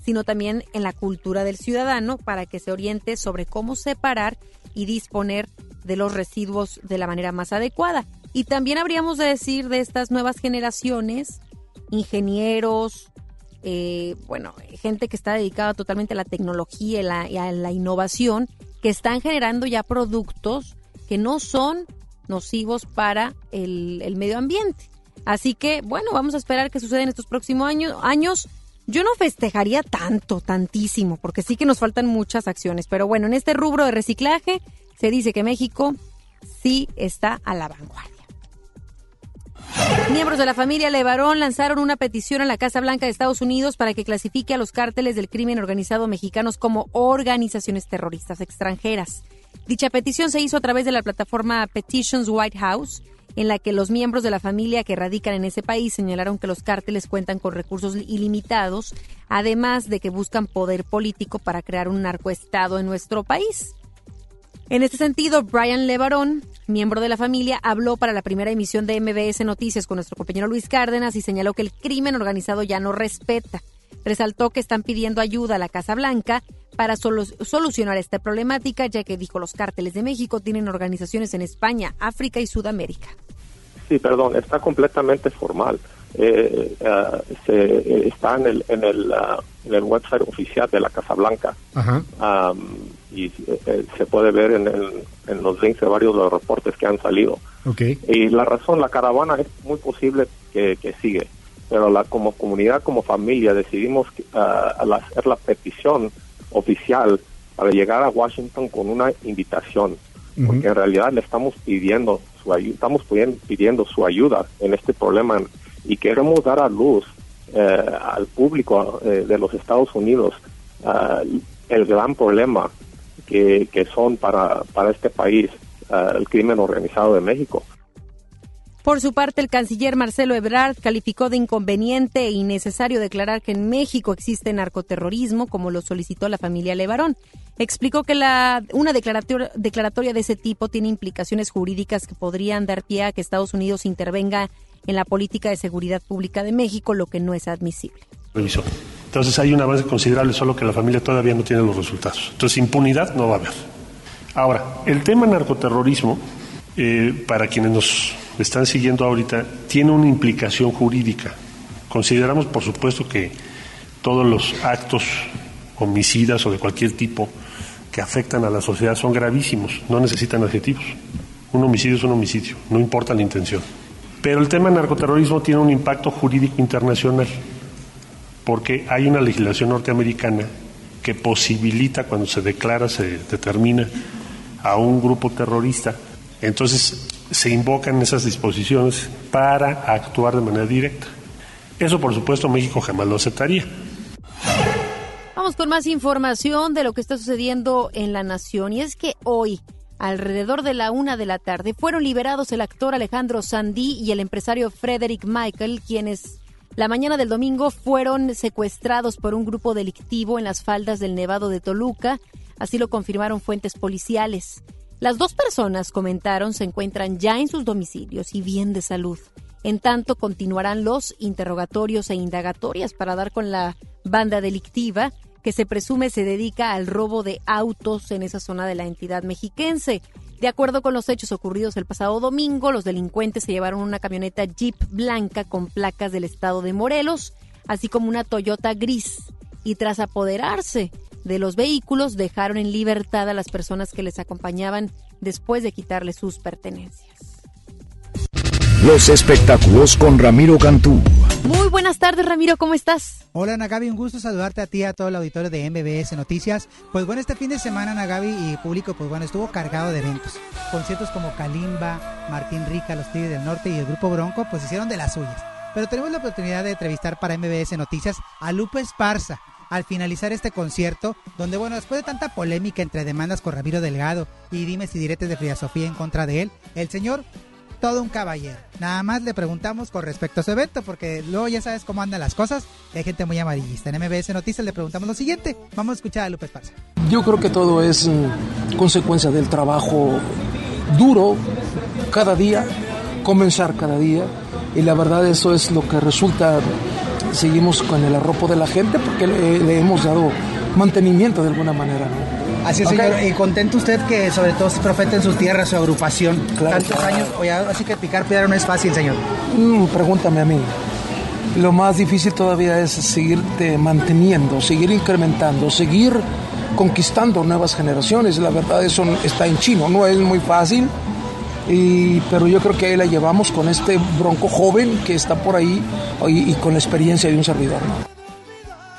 sino también en la cultura del ciudadano para que se oriente sobre cómo separar y disponer de los residuos de la manera más adecuada. Y también habríamos de decir de estas nuevas generaciones, ingenieros, eh, bueno, gente que está dedicada totalmente a la tecnología y, a la innovación, que están generando ya productos que no son nocivos para el, el medio ambiente. Así que, bueno, vamos a esperar que suceda en estos próximos años. años yo no festejaría tanto, tantísimo, porque sí que nos faltan muchas acciones. Pero bueno, en este rubro de reciclaje se dice que México sí está a la vanguardia. Miembros de la familia Levarón lanzaron una petición a la Casa Blanca de Estados Unidos para que clasifique a los cárteles del crimen organizado mexicanos como organizaciones terroristas extranjeras. Dicha petición se hizo a través de la plataforma Petitions White House en la que los miembros de la familia que radican en ese país señalaron que los cárteles cuentan con recursos ilimitados, además de que buscan poder político para crear un narcoestado en nuestro país. En este sentido, Brian Levarón, miembro de la familia, habló para la primera emisión de MBS Noticias con nuestro compañero Luis Cárdenas y señaló que el crimen organizado ya no respeta. Resaltó que están pidiendo ayuda a la Casa Blanca para solucionar esta problemática, ya que dijo los cárteles de México tienen organizaciones en España, África y Sudamérica. Sí, perdón, está completamente formal. Eh, eh, se, está en el, en, el, uh, en el website oficial de la Casa Blanca. y eh, se puede ver en, en, los links de varios de los reportes que han salido. Okay. Y la razón, la caravana es muy posible que, que sigue, pero la, como comunidad, como familia, decidimos uh, hacer la petición oficial para llegar a Washington con una invitación, porque en realidad le estamos pidiendo su ayuda, estamos pidiendo su ayuda en este problema y queremos dar a luz eh, al público eh, de los Estados Unidos uh, el gran problema que, que son para, para este país uh, el crimen organizado de México. Por su parte, el canciller Marcelo Ebrard calificó de inconveniente e innecesario declarar que en México existe narcoterrorismo, como lo solicitó la familia Levarón. Explicó que la, una declaratoria, de ese tipo tiene implicaciones jurídicas que podrían dar pie a que Estados Unidos intervenga en la política de seguridad pública de México, lo que no es admisible. Entonces hay un avance considerable, solo que la familia todavía no tiene los resultados. Entonces impunidad no va a haber. Ahora, el tema narcoterrorismo, eh, para quienes nos están siguiendo ahorita, tiene una implicación jurídica. Consideramos, por supuesto, que todos los actos homicidas o de cualquier tipo que afectan a la sociedad son gravísimos, no necesitan adjetivos. Un homicidio es un homicidio, no importa la intención. Pero el tema narcoterrorismo tiene un impacto jurídico internacional, porque hay una legislación norteamericana que posibilita cuando se declara, se determina a un grupo terrorista, entonces se invocan esas disposiciones para actuar de manera directa. Eso, por supuesto, México jamás lo aceptaría. Vamos con más información de lo que está sucediendo en la nación. Y es que hoy, alrededor de la una de la tarde, fueron liberados el actor Alejandro Sandí y el empresario Frederick Michael, quienes la mañana del domingo fueron secuestrados por un grupo delictivo en las faldas del Nevado de Toluca. Así lo confirmaron fuentes policiales. Las dos personas, comentaron, se encuentran ya en sus domicilios y bien de salud. En tanto, continuarán los interrogatorios e indagatorias para dar con la banda delictiva que se presume se dedica al robo de autos en esa zona de la entidad mexiquense. De acuerdo con los hechos ocurridos el pasado domingo, los delincuentes se llevaron una camioneta Jeep blanca con placas del estado de Morelos, así como una Toyota gris, y tras apoderarse de los vehículos dejaron en libertad a las personas que les acompañaban después de quitarles sus pertenencias. Los espectáculos con Ramiro Cantú. Muy buenas tardes, Ramiro, ¿cómo estás? Hola, Nagabi, un gusto saludarte a ti y a todo el auditorio de MBS Noticias. Pues bueno, este fin de semana, Nagabi y público, pues bueno, estuvo cargado de eventos. Conciertos como Kalimba, Martín Rica, Los Tigres del Norte y el Grupo Bronco, pues hicieron de las suyas. Pero tenemos la oportunidad de entrevistar para MBS Noticias a Lupe Esparza, al finalizar este concierto, donde, bueno, después de tanta polémica entre demandas con Ramiro Delgado y dimes y diretes de Frida Sofía en contra de él, el señor, todo un caballero. Nada más le preguntamos con respecto a su evento, porque luego ya sabes cómo andan las cosas, hay gente muy amarillista. En MBS Noticias le preguntamos lo siguiente, vamos a escuchar a Lupe Esparza. Yo creo que todo es mm, consecuencia del trabajo duro cada día, comenzar cada día, y la verdad eso es lo que resulta seguimos con el arropo de la gente porque le, hemos dado mantenimiento de alguna manera. Así es, señor. Y contento usted que sobre todo se profeta en su tierra, su agrupación. Tantos años, oye, así que picar piedra no es fácil, señor. Mm, pregúntame a mí. Lo más difícil todavía es seguirte manteniendo, seguir incrementando, seguir conquistando nuevas generaciones. La verdad eso está en chino, no es muy fácil y, pero yo creo que ahí la llevamos con este bronco joven que está por ahí y, con la experiencia de un servidor.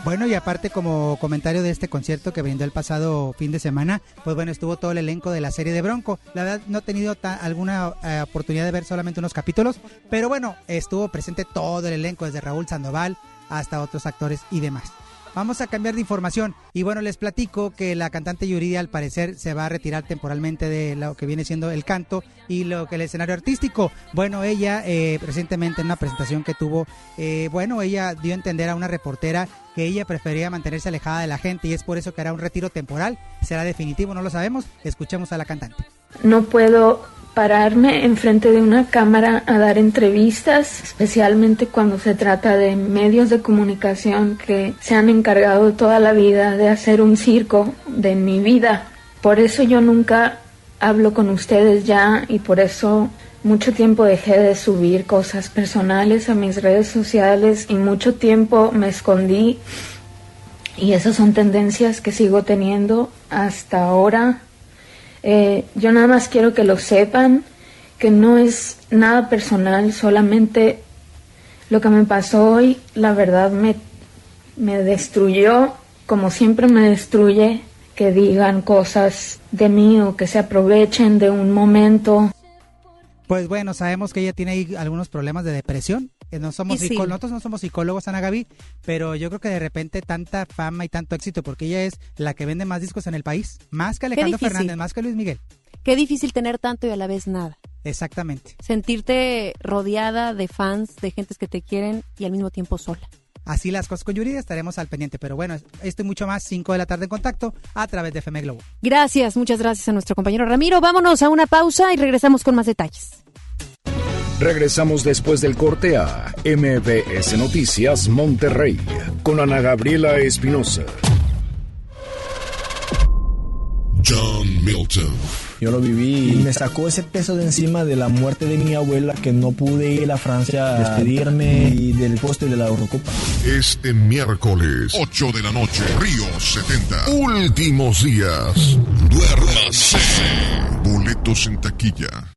Bueno, y aparte como comentario de este concierto que brindó el pasado fin de semana, pues bueno, estuvo todo el elenco de la serie de Bronco. La verdad no he tenido alguna eh, oportunidad de ver solamente unos capítulos, pero bueno, estuvo presente todo el elenco, desde Raúl Sandoval hasta otros actores y demás. Vamos a cambiar de información. Y bueno, les platico que la cantante Yuridia al parecer se va a retirar temporalmente de lo que viene siendo el canto y lo que el escenario artístico. Bueno, ella eh, recientemente en una presentación que tuvo, eh, bueno, ella dio a entender a una reportera que ella prefería mantenerse alejada de la gente y es por eso que hará un retiro temporal. ¿Será definitivo? No lo sabemos. Escuchemos a la cantante. No puedo pararme enfrente de una cámara a dar entrevistas, especialmente cuando se trata de medios de comunicación que se han encargado toda la vida de hacer un circo de mi vida. Por eso yo nunca hablo con ustedes ya y por eso mucho tiempo dejé de subir cosas personales a mis redes sociales y mucho tiempo me escondí y esas son tendencias que sigo teniendo hasta ahora eh, yo nada más quiero que lo sepan, que no es nada personal, solamente lo que me pasó hoy, la verdad me, me destruyó, como siempre me destruye, que digan cosas de mí o que se aprovechen de un momento. Pues bueno, sabemos que ella tiene ahí algunos problemas de depresión. No somos Nosotros no somos psicólogos, Ana Gaby, pero yo creo que de repente tanta fama y tanto éxito, porque ella es la que vende más discos en el país, más que Alejandro Fernández, más que Luis Miguel. Qué difícil tener tanto y a la vez nada. Exactamente. Sentirte rodeada de fans, de gentes que te quieren y al mismo tiempo sola. Así las cosas con Yuridia, estaremos al pendiente. Pero bueno, esto y mucho más, 5 de la tarde en contacto a través de FM Globo. Gracias, muchas gracias a nuestro compañero Ramiro. Vámonos a una pausa y regresamos con más detalles. Regresamos después del corte a MBS Noticias Monterrey con Ana Gabriela Espinosa. John Milton. Yo lo viví y me sacó ese peso de encima de la muerte de mi abuela que no pude ir a Francia a despedirme y del poste de la Eurocopa. Este miércoles, 8 de la noche, Río 70. Últimos días. Duérmase. Boletos en taquilla.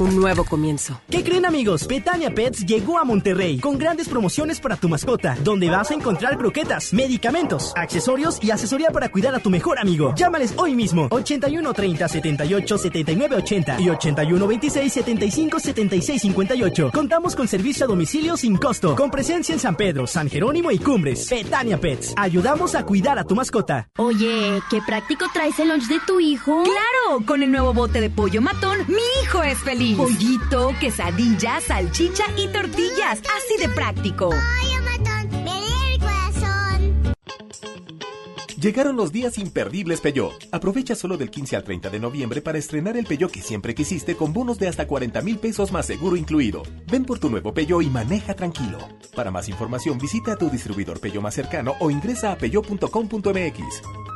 un nuevo comienzo. ¿Qué creen amigos? Betania Pets llegó a Monterrey con grandes promociones para tu mascota, donde vas a encontrar croquetas, medicamentos, accesorios y asesoría para cuidar a tu mejor amigo. Llámales hoy mismo 81 30 78 79 80 y 81 26 75 76 58. Contamos con servicio a domicilio sin costo, con presencia en San Pedro, San Jerónimo y Cumbres. Betania Pets, ayudamos a cuidar a tu mascota. Oye, qué práctico traes el lunch de tu hijo. Claro, con el nuevo bote de pollo matón, mi hijo es feliz. Pollito, quesadilla, salchicha y tortillas. Así de práctico. Llegaron los días imperdibles Peugeot. Aprovecha solo del 15 al 30 de noviembre para estrenar el Peugeot que siempre quisiste con bonos de hasta 40 mil pesos más seguro incluido. Ven por tu nuevo Peugeot y maneja tranquilo. Para más información visita a tu distribuidor Peugeot más cercano o ingresa a peugeot.com.mx.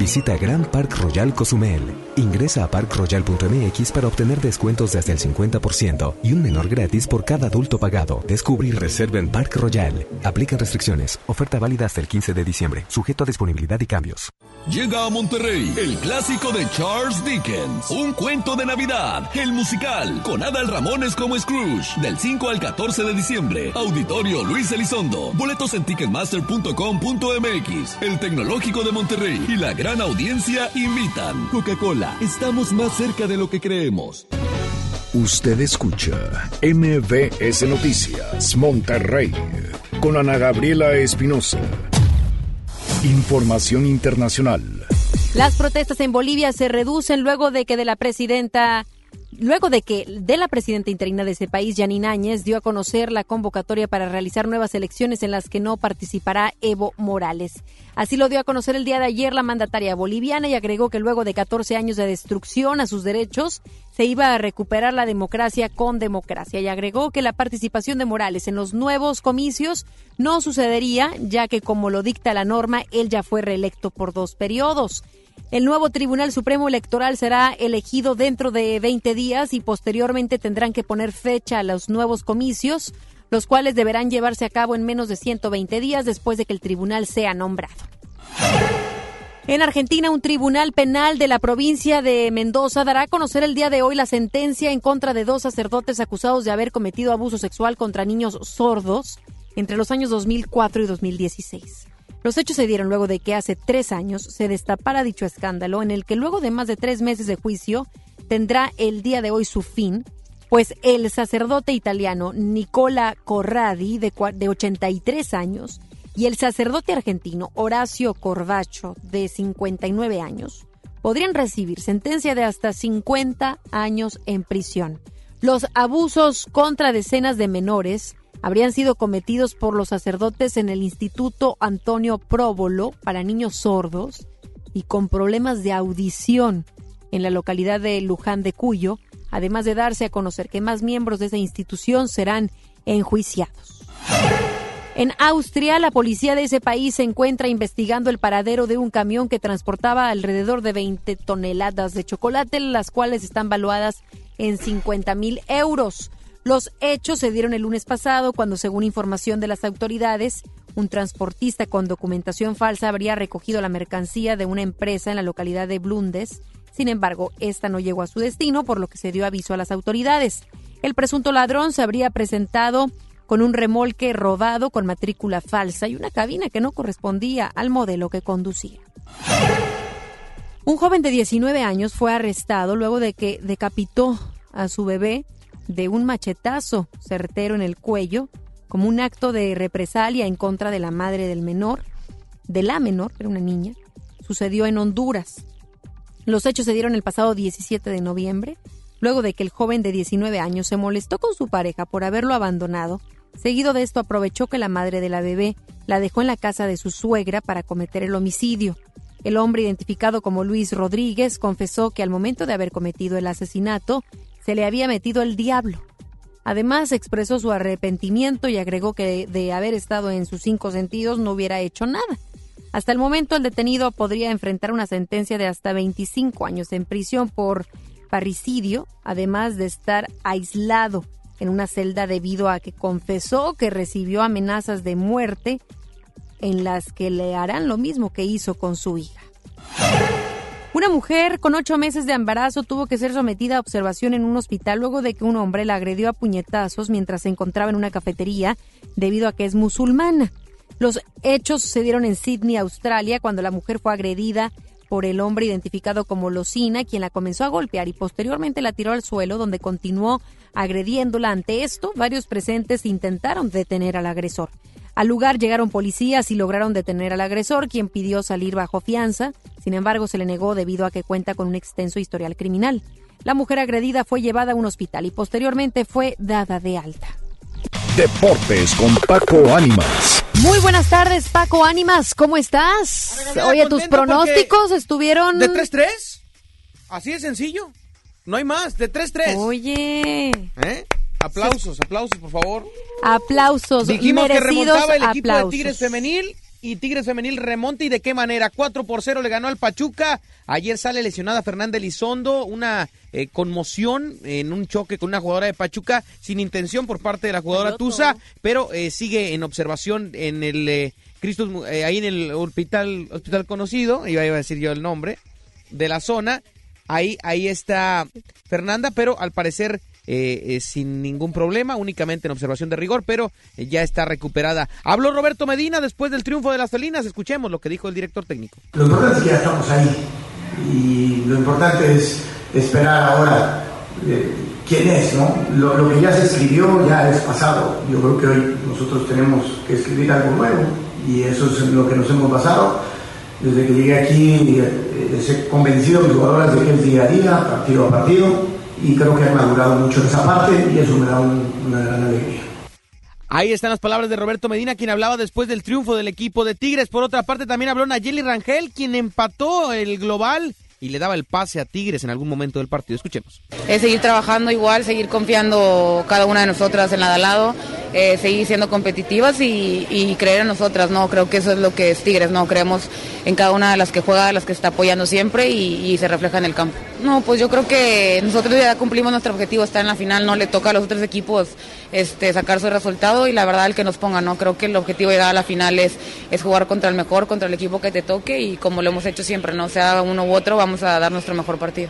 Visita Grand Park Royal Cozumel. Ingresa a parkroyal.mx para obtener descuentos de hasta el 50% y un menor gratis por cada adulto pagado. Descubre y reserva en Park Royal. Aplican restricciones. Oferta válida hasta el 15 de diciembre. Sujeto a disponibilidad y cambios. Llega a Monterrey el clásico de Charles Dickens. Un cuento de Navidad. El musical. Con Adal Ramones como Scrooge. Del 5 al 14 de diciembre. Auditorio Luis Elizondo. Boletos en ticketmaster.com.mx. El Tecnológico de Monterrey y la gran audiencia invitan. Coca-Cola, estamos más cerca de lo que creemos. Usted escucha MBS Noticias Monterrey con Ana Gabriela Espinosa. Información internacional. Las protestas en Bolivia se reducen luego de que de la presidenta Luego de que de la presidenta interina de ese país, Janine Áñez, dio a conocer la convocatoria para realizar nuevas elecciones en las que no participará Evo Morales. Así lo dio a conocer el día de ayer la mandataria boliviana y agregó que luego de 14 años de destrucción a sus derechos, se iba a recuperar la democracia con democracia. Y agregó que la participación de Morales en los nuevos comicios no sucedería, ya que como lo dicta la norma, él ya fue reelecto por dos periodos. El nuevo Tribunal Supremo Electoral será elegido dentro de 20 días y posteriormente tendrán que poner fecha a los nuevos comicios, los cuales deberán llevarse a cabo en menos de 120 días después de que el tribunal sea nombrado. En Argentina, un tribunal penal de la provincia de Mendoza dará a conocer el día de hoy la sentencia en contra de dos sacerdotes acusados de haber cometido abuso sexual contra niños sordos entre los años 2004 y 2016. Los hechos se dieron luego de que hace tres años se destapara dicho escándalo en el que luego de más de tres meses de juicio tendrá el día de hoy su fin, pues el sacerdote italiano Nicola Corradi, de, de 83 años, y el sacerdote argentino Horacio Corbacho, de 59 años, podrían recibir sentencia de hasta 50 años en prisión. Los abusos contra decenas de menores habrían sido cometidos por los sacerdotes en el Instituto Antonio Próbolo para niños sordos y con problemas de audición en la localidad de Luján de Cuyo, además de darse a conocer que más miembros de esa institución serán enjuiciados. En Austria, la policía de ese país se encuentra investigando el paradero de un camión que transportaba alrededor de 20 toneladas de chocolate, las cuales están valuadas en 50 mil euros. Los hechos se dieron el lunes pasado cuando, según información de las autoridades, un transportista con documentación falsa habría recogido la mercancía de una empresa en la localidad de Blundes. Sin embargo, esta no llegó a su destino, por lo que se dio aviso a las autoridades. El presunto ladrón se habría presentado con un remolque rodado con matrícula falsa y una cabina que no correspondía al modelo que conducía. Un joven de 19 años fue arrestado luego de que decapitó a su bebé de un machetazo certero en el cuello como un acto de represalia en contra de la madre del menor, de la menor, era una niña, sucedió en Honduras. Los hechos se dieron el pasado 17 de noviembre, luego de que el joven de 19 años se molestó con su pareja por haberlo abandonado. Seguido de esto aprovechó que la madre de la bebé la dejó en la casa de su suegra para cometer el homicidio. El hombre identificado como Luis Rodríguez confesó que al momento de haber cometido el asesinato se le había metido el diablo. Además, expresó su arrepentimiento y agregó que de haber estado en sus cinco sentidos no hubiera hecho nada. Hasta el momento, el detenido podría enfrentar una sentencia de hasta 25 años en prisión por parricidio, además de estar aislado en una celda debido a que confesó que recibió amenazas de muerte en las que le harán lo mismo que hizo con su hija. Una mujer con ocho meses de embarazo tuvo que ser sometida a observación en un hospital luego de que un hombre la agredió a puñetazos mientras se encontraba en una cafetería debido a que es musulmana. Los hechos sucedieron en Sydney, Australia, cuando la mujer fue agredida por el hombre identificado como Locina, quien la comenzó a golpear y posteriormente la tiró al suelo, donde continuó agrediéndola. Ante esto, varios presentes intentaron detener al agresor. Al lugar llegaron policías y lograron detener al agresor, quien pidió salir bajo fianza. Sin embargo, se le negó debido a que cuenta con un extenso historial criminal. La mujer agredida fue llevada a un hospital y posteriormente fue dada de alta. Deportes con Paco Ánimas. Muy buenas tardes, Paco Ánimas. ¿Cómo estás? Oye, tus pronósticos estuvieron. ¿De 3-3? Así de sencillo. No hay más, de 3-3. Oye. ¿Eh? Aplausos, aplausos, por favor. Aplausos. Dijimos que remontaba el equipo de. Tigres Femenil y Tigres Femenil remonta y de qué manera. 4 por 0 le ganó al Pachuca. Ayer sale lesionada Fernanda Elizondo, una eh, conmoción en un choque con una jugadora de Pachuca sin intención por parte de la jugadora Tusa, pero eh, sigue en observación en el eh, Cristos, eh, ahí en el hospital hospital conocido, iba iba a decir yo el nombre de la zona. Ahí ahí está Fernanda, pero al parecer eh, eh, sin ningún problema, únicamente en observación de rigor, pero eh, ya está recuperada. Habló Roberto Medina después del triunfo de las felinas. Escuchemos lo que dijo el director técnico. Lo importante es que ya estamos ahí y lo importante es esperar ahora eh, quién es, ¿no? Lo, que ya se escribió ya es pasado. Yo creo que hoy nosotros tenemos que escribir algo nuevo y eso es lo que nos hemos basado. Desde que llegué aquí eh, he convencido a mis jugadoras de que es día a día, partido a partido y creo que han madurado mucho en esa parte y eso me da un- una gran alegría. Ahí están las palabras de Roberto Medina, quien hablaba después del triunfo del equipo de Tigres. Por otra parte, también habló Nayeli Rangel, quien empató el global y le daba el pase a Tigres en algún momento del partido. Escuchemos. es seguir trabajando igual, seguir confiando cada una de nosotras en la de al lado, eh, seguir siendo competitivas y, creer en nosotras, ¿no? Creo que eso es lo que es Tigres, ¿no? Creemos en cada una de las que juega, las que está apoyando siempre y se refleja en el campo. No, pues yo creo que nosotros ya cumplimos nuestro objetivo, estar en la final, no le toca a los otros equipos este, sacar su resultado y la verdad el que nos ponga, ¿no? Creo que el objetivo de llegar a la final es, es jugar contra el mejor, contra el equipo que te toque y como lo hemos hecho siempre, ¿no? Sea uno u otro, vamos a dar nuestro mejor partido.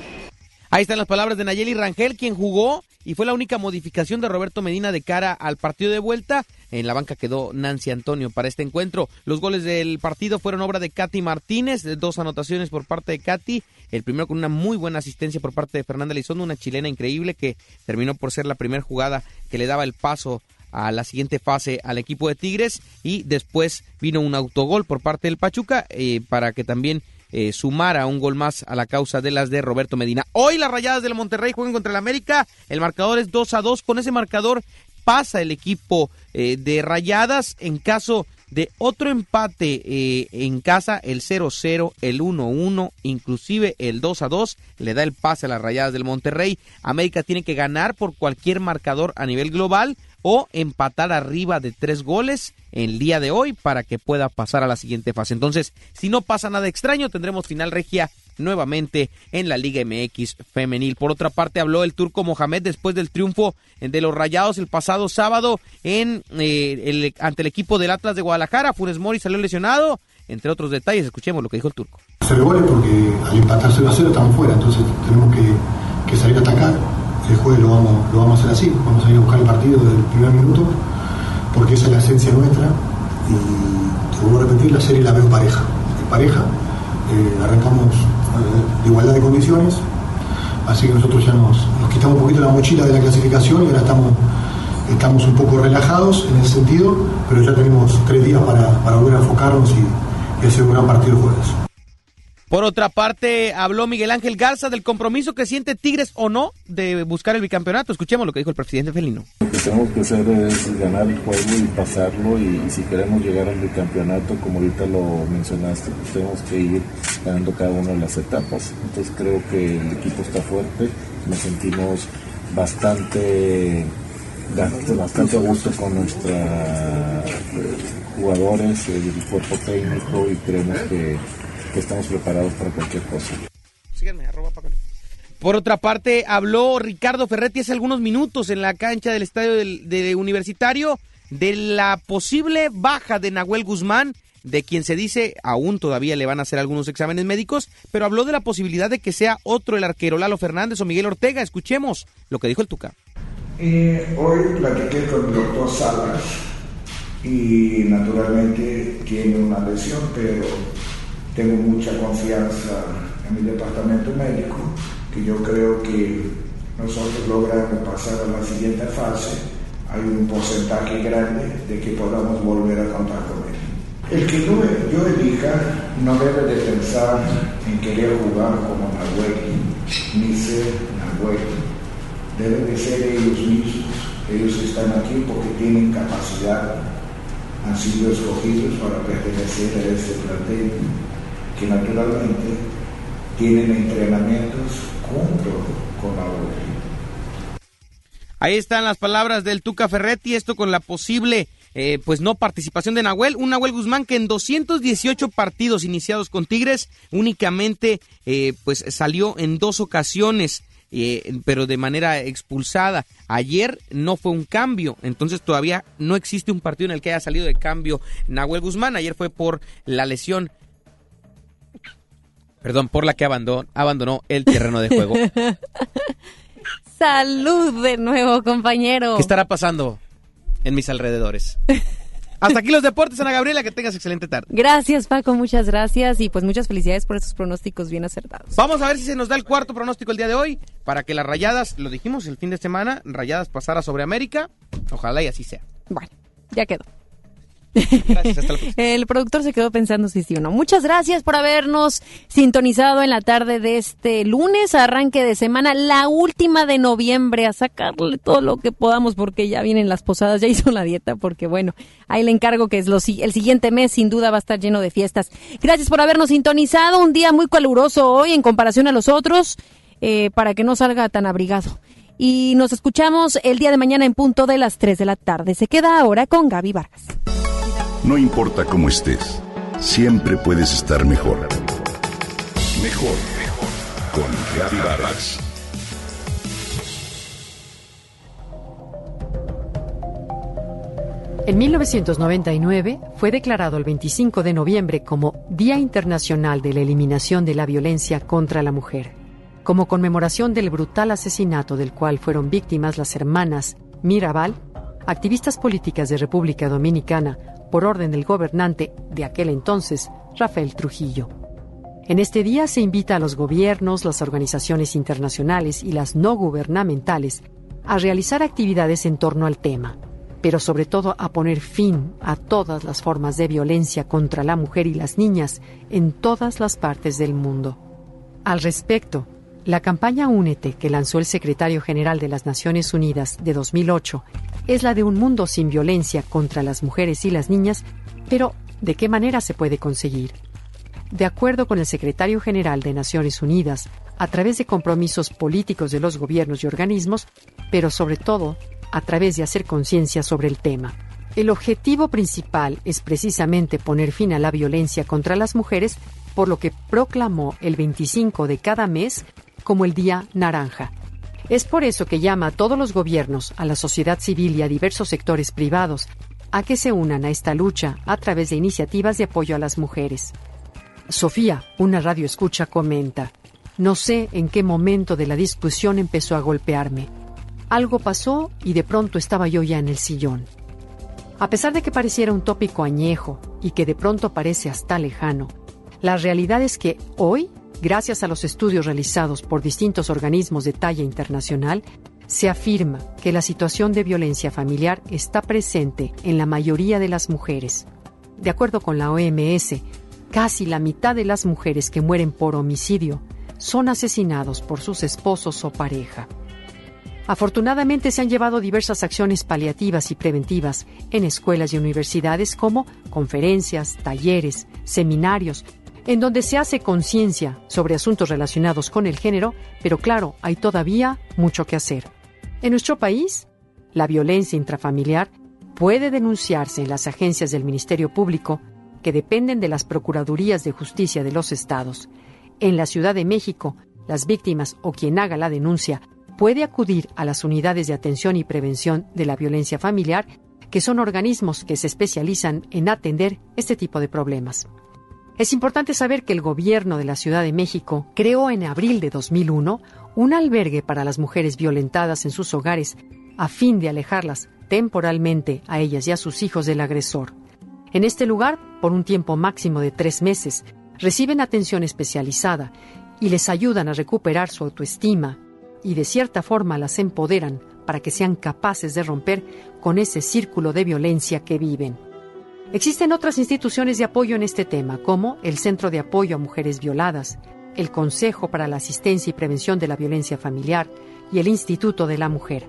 Ahí están las palabras de Nayeli Rangel, quien jugó y fue la única modificación de Roberto Medina de cara al partido de vuelta. En la banca quedó Nancy Antonio para este encuentro. Los goles del partido fueron obra de Katy Martínez, dos anotaciones por parte de Katy. El primero con una muy buena asistencia por parte de Fernanda Elizondo, una chilena increíble que terminó por ser la primera jugada que le daba el paso a la siguiente fase al equipo de Tigres. Y después vino un autogol por parte del Pachuca eh, para que también eh, sumara un gol más a la causa de las de Roberto Medina. Hoy las Rayadas del Monterrey juegan contra el América, el marcador es 2 a 2, con ese marcador pasa el equipo eh, de Rayadas. En caso de otro empate eh, en casa, el 0-0, el 1-1, inclusive el 2-2, le da el pase a las Rayadas del Monterrey. América tiene que ganar por cualquier marcador a nivel global o empatar arriba de tres goles el día de hoy para que pueda pasar a la siguiente fase. Entonces, si no pasa nada extraño, tendremos final regia nuevamente en la Liga MX femenil. Por otra parte, habló el turco Mohamed después del triunfo de los Rayados el pasado sábado en eh, ante el equipo del Atlas de Guadalajara. Funes Mori salió lesionado, entre otros detalles. Escuchemos lo que dijo el turco. goles porque al empatar 0 a 0 estamos fuera, entonces tenemos que, que salir a atacar. El jueves lo vamos, lo vamos a hacer así, vamos a ir a buscar el partido desde el primer minuto, porque esa es la esencia nuestra. Y te vuelvo a repetir, la serie la veo pareja. En pareja, eh, arrancamos eh, de igualdad de condiciones, así que nosotros ya nos, quitamos un poquito la mochila de la clasificación y ahora estamos, estamos un poco relajados en ese sentido, pero ya tenemos tres días para, para volver a enfocarnos y, y hacer un gran partido jueves. Por otra parte, habló Miguel Ángel Garza del compromiso que siente Tigres o no de buscar el bicampeonato. Escuchemos lo que dijo el presidente felino. Lo que tenemos que hacer es ganar el juego y pasarlo y, si queremos llegar al bicampeonato, como ahorita lo mencionaste, pues tenemos que ir ganando cada una de las etapas. Entonces creo que el equipo está fuerte, nos sentimos bastante bastante, a gusto con nuestros jugadores, el cuerpo técnico y creemos que, que estamos preparados para cualquier cosa. Síganme, arroba Paco. Por otra parte, habló Ricardo Ferretti hace algunos minutos en la cancha del estadio del, de Universitario de la posible baja de Nahuel Guzmán, de quien se dice aún todavía le van a hacer algunos exámenes médicos, pero habló de la posibilidad de que sea otro el arquero Lalo Fernández o Miguel Ortega. Escuchemos lo que dijo el Tuca. Eh, hoy platiqué con el doctor Salas y naturalmente tiene una lesión, pero tengo mucha confianza en mi departamento médico, que yo creo que nosotros logramos pasar a la siguiente fase, hay un porcentaje grande de que podamos volver a contar con él. El que yo, yo elija no debe de pensar en querer jugar como Nahuel, ni ser Nahuel. Deben de ser ellos mismos. Ellos están aquí porque tienen capacidad, han sido escogidos para pertenecer a este plantel, que naturalmente tienen entrenamientos junto con Nahuel. Ahí están las palabras del Tuca Ferretti, esto con la posible eh, pues no participación de Nahuel, un Nahuel Guzmán que en 218 partidos iniciados con Tigres únicamente eh, pues salió en dos ocasiones. Eh, pero de manera expulsada. Ayer no fue un cambio, entonces todavía no existe un partido en el que haya salido de cambio Nahuel Guzmán. Ayer fue por la lesión, perdón, por la que abandonó, abandonó el terreno de juego. Salud de nuevo, compañero. ¿Qué estará pasando? en mis alrededores. Hasta aquí los deportes, Ana Gabriela, que tengas excelente tarde. Gracias, Paco, muchas gracias y pues muchas felicidades por esos pronósticos bien acertados. Vamos a ver si se nos da el cuarto pronóstico el día de hoy para que las rayadas, lo dijimos el fin de semana, rayadas pasara sobre América. Ojalá y así sea. Bueno, ya quedó. El productor se quedó pensando si sí o no. Muchas gracias por habernos sintonizado en la tarde de este lunes, arranque de semana, la última de noviembre, a sacarle todo lo que podamos porque ya vienen las posadas, ya hizo la dieta, porque bueno, ahí le encargo que es lo, el siguiente mes sin duda va a estar lleno de fiestas. Gracias por habernos sintonizado, un día muy caluroso hoy en comparación a los otros, eh, para que no salga tan abrigado. Y nos escuchamos el día de mañana en punto de las 3 de la tarde. Se queda ahora con Gaby Vargas. No importa cómo estés, siempre puedes estar mejor. Mejor, mejor. Con Vargas. En 1999 fue declarado el 25 de noviembre como Día Internacional de la Eliminación de la Violencia contra la Mujer, como conmemoración del brutal asesinato del cual fueron víctimas las hermanas Mirabal, activistas políticas de República Dominicana, por orden del gobernante de aquel entonces, Rafael Trujillo. En este día se invita a los gobiernos, las organizaciones internacionales y las no gubernamentales a realizar actividades en torno al tema, pero sobre todo a poner fin a todas las formas de violencia contra la mujer y las niñas en todas las partes del mundo. Al respecto, la campaña Únete que lanzó el secretario general de las Naciones Unidas de 2008 es la de un mundo sin violencia contra las mujeres y las niñas, pero ¿de qué manera se puede conseguir? De acuerdo con el secretario general de Naciones Unidas, a través de compromisos políticos de los gobiernos y organismos, pero sobre todo a través de hacer conciencia sobre el tema. El objetivo principal es precisamente poner fin a la violencia contra las mujeres, por lo que proclamó el 25 de cada mes como el Día Naranja, es por eso que llama a todos los gobiernos, a la sociedad civil y a diversos sectores privados a que se unan a esta lucha a través de iniciativas de apoyo a las mujeres. Sofía, una radio escucha, comenta, no sé en qué momento de la discusión empezó a golpearme. Algo pasó y de pronto estaba yo ya en el sillón. A pesar de que pareciera un tópico añejo y que de pronto parece hasta lejano, la realidad es que hoy Gracias a los estudios realizados por distintos organismos de talla internacional, se afirma que la situación de violencia familiar está presente en la mayoría de las mujeres. De acuerdo con la OMS, casi la mitad de las mujeres que mueren por homicidio son asesinados por sus esposos o pareja. Afortunadamente se han llevado diversas acciones paliativas y preventivas en escuelas y universidades como conferencias, talleres, seminarios, en donde se hace conciencia sobre asuntos relacionados con el género, pero claro, hay todavía mucho que hacer. En nuestro país, la violencia intrafamiliar puede denunciarse en las agencias del Ministerio Público que dependen de las Procuradurías de Justicia de los estados. En la Ciudad de México, las víctimas o quien haga la denuncia puede acudir a las unidades de atención y prevención de la violencia familiar, que son organismos que se especializan en atender este tipo de problemas. Es importante saber que el gobierno de la Ciudad de México creó en abril de 2001 un albergue para las mujeres violentadas en sus hogares a fin de alejarlas temporalmente a ellas y a sus hijos del agresor. En este lugar, por un tiempo máximo de tres meses, reciben atención especializada y les ayudan a recuperar su autoestima y de cierta forma las empoderan para que sean capaces de romper con ese círculo de violencia que viven. Existen otras instituciones de apoyo en este tema, como el Centro de Apoyo a Mujeres Violadas, el Consejo para la Asistencia y Prevención de la Violencia Familiar y el Instituto de la Mujer.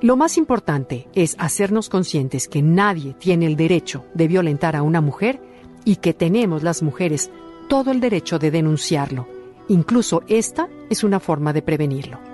Lo más importante es hacernos conscientes que nadie tiene el derecho de violentar a una mujer y que tenemos las mujeres todo el derecho de denunciarlo. Incluso esta es una forma de prevenirlo.